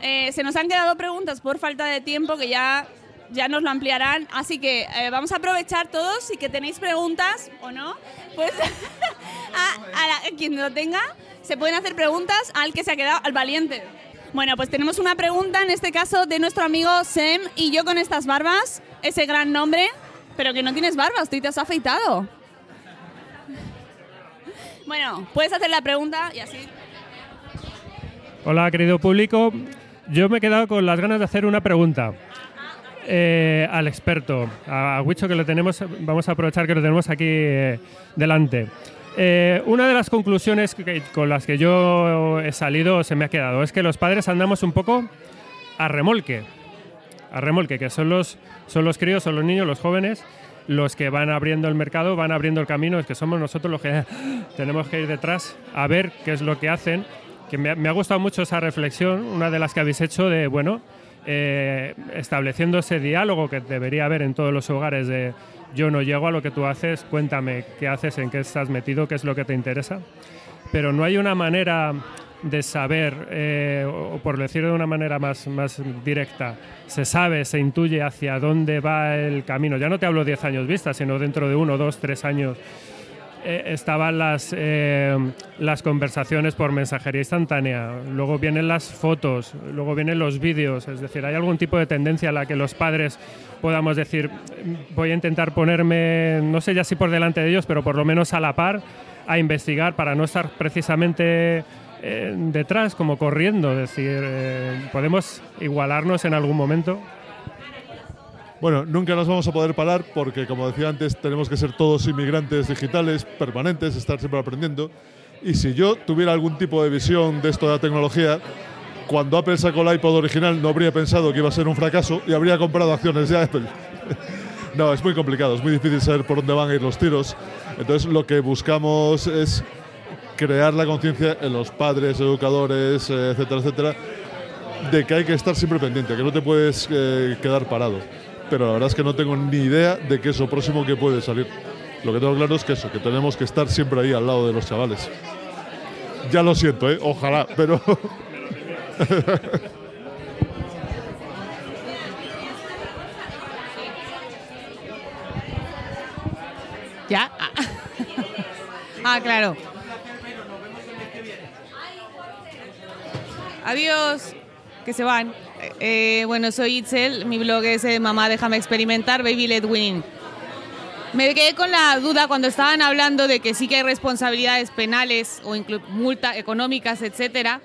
Eh, se nos han quedado preguntas por falta de tiempo que ya, ya nos lo ampliarán, así que eh, vamos a aprovechar todos y que tenéis preguntas o no, pues <laughs> a, la- a quien lo tenga se pueden hacer preguntas al que se ha quedado, al valiente. Bueno, pues tenemos una pregunta en este caso de nuestro amigo Sem y yo con estas barbas, ese gran nombre, pero que no tienes barbas, tú te has afeitado. <laughs> Bueno, puedes hacer la pregunta y así. Hola, querido público. Yo me he quedado con las ganas de hacer una pregunta eh, al experto, a, Huicho, que lo tenemos, vamos a aprovechar que lo tenemos aquí eh, delante. Eh, una de las conclusiones que- con las que yo he salido se me ha quedado es que los padres andamos un poco a remolque, a remolque, que son los, son los críos, son los niños, los jóvenes, los que van abriendo el mercado, van abriendo el camino, es que somos nosotros los que <gasps> tenemos que ir detrás a ver qué es lo que hacen. Que me, me ha gustado mucho esa reflexión, una de las que habéis hecho de, bueno, eh, estableciendo ese diálogo que debería haber en todos los hogares de yo no llego a lo que tú haces, cuéntame qué haces, en qué estás metido, qué es lo que te interesa. Pero no hay una manera de saber, eh, o por decirlo de una manera más, más directa, se sabe, se intuye hacia dónde va el camino. Ya no te hablo 10 años vista, sino dentro de uno, dos, tres años. Eh, estaban las, eh, las conversaciones por mensajería instantánea, luego vienen las fotos, luego vienen los vídeos, es decir, hay algún tipo de tendencia a la que los padres podamos decir, voy a intentar ponerme, no sé ya si por delante de ellos, pero por lo menos a la par, a investigar para no estar precisamente eh, detrás, como corriendo, es decir, eh, podemos igualarnos en algún momento. Bueno, nunca nos vamos a poder parar porque, como decía antes, tenemos que ser todos inmigrantes digitales, permanentes, estar siempre aprendiendo. Y si yo tuviera algún tipo de visión de esto de la tecnología, cuando Apple sacó el iPod original no habría pensado que iba a ser un fracaso y habría comprado acciones de Apple. <laughs> no, es muy complicado, es muy difícil saber por dónde van a ir los tiros. Entonces lo que buscamos es crear la conciencia en los padres, educadores, eh, etcétera, etcétera, de que hay que estar siempre pendiente, que no te puedes eh, quedar parado. Pero la verdad es que no tengo ni idea de qué es lo próximo que puede salir. Lo que tengo claro es que eso, que tenemos que estar siempre ahí al lado de los chavales. Ya lo siento, ¿eh? ojalá, pero... <laughs> ¿Ya? Ah, <laughs> Ah, claro. Adiós. Que se van. Eh, bueno, soy Itzel. Mi blog es eh, Mamá, déjame experimentar, Baby Led Winning. Me quedé con la duda cuando estaban hablando de que sí que hay responsabilidades penales o multas económicas, etcétera,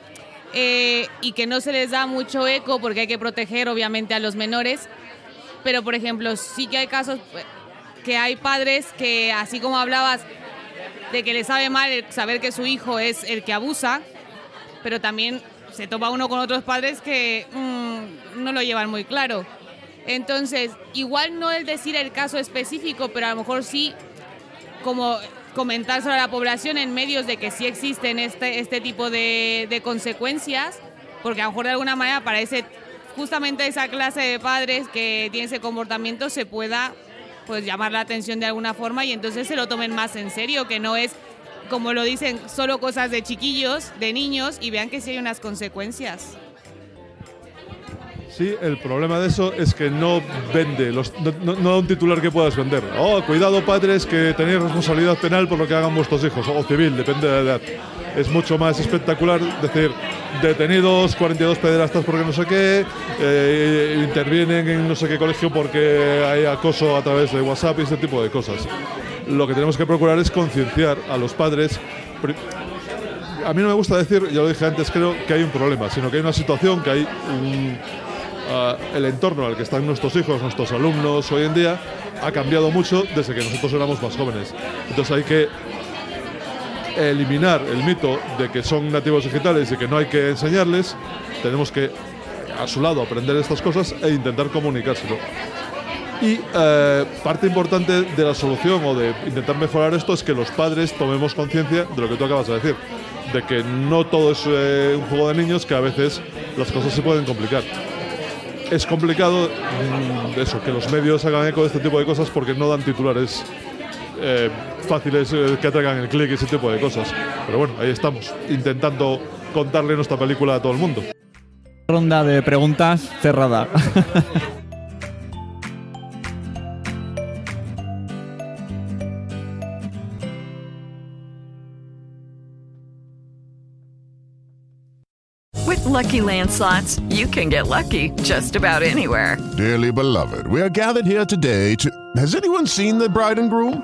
eh, y que no se les da mucho eco porque hay que proteger, obviamente, a los menores. Pero, por ejemplo, sí que hay casos eh, que hay padres que, así como hablabas de que le sabe mal saber que su hijo es el que abusa, pero también se topa uno con otros padres que mm, no lo llevan muy claro. Entonces, igual no el decir el caso específico, pero a lo mejor sí como comentar sobre la población en medios de que sí existen este, este tipo de, consecuencias, porque a lo mejor de alguna manera parece justamente esa clase de padres que tiene ese comportamiento se pueda pues llamar la atención de alguna forma y entonces se lo tomen más en serio, que no es como lo dicen, solo cosas de chiquillos, de niños y vean que sí hay unas consecuencias. Sí, el problema de eso es que no vende, no da un titular que puedas vender. Oh, cuidado padres que tenéis responsabilidad penal por lo que hagan vuestros hijos, o civil, depende de la edad. Es mucho más espectacular decir, detenidos 42 pederastas porque no sé qué, eh, intervienen en no sé qué colegio porque hay acoso a través de WhatsApp y ese tipo de cosas. Lo que tenemos que procurar es concienciar a los padres. a mí no me gusta decir, ya lo dije antes, creo que hay un problema, sino que hay una situación, que hay ah, el entorno al que están nuestros hijos, nuestros alumnos hoy en día, ha cambiado mucho desde que nosotros éramos más jóvenes. Entonces hay que eliminar el mito de que son nativos digitales y que no hay que enseñarles. Tenemos que, a su lado, aprender estas cosas e intentar comunicárselo. Y eh, parte importante de la solución o de intentar mejorar esto es que los padres tomemos conciencia de lo que tú acabas de decir, de que no todo es eh, un juego de niños, que a veces las cosas se pueden complicar. Es complicado mm, eso, que los medios hagan eco de este tipo de cosas porque no dan titulares eh, fáciles eh, que atraigan el clic y ese tipo de cosas. Pero bueno, ahí estamos, intentando contarle nuestra película a todo el mundo. Ronda de preguntas cerrada. With Lucky Land slots, you can get lucky just about anywhere. Dearly beloved, we are gathered here today to. Has anyone seen the bride and groom?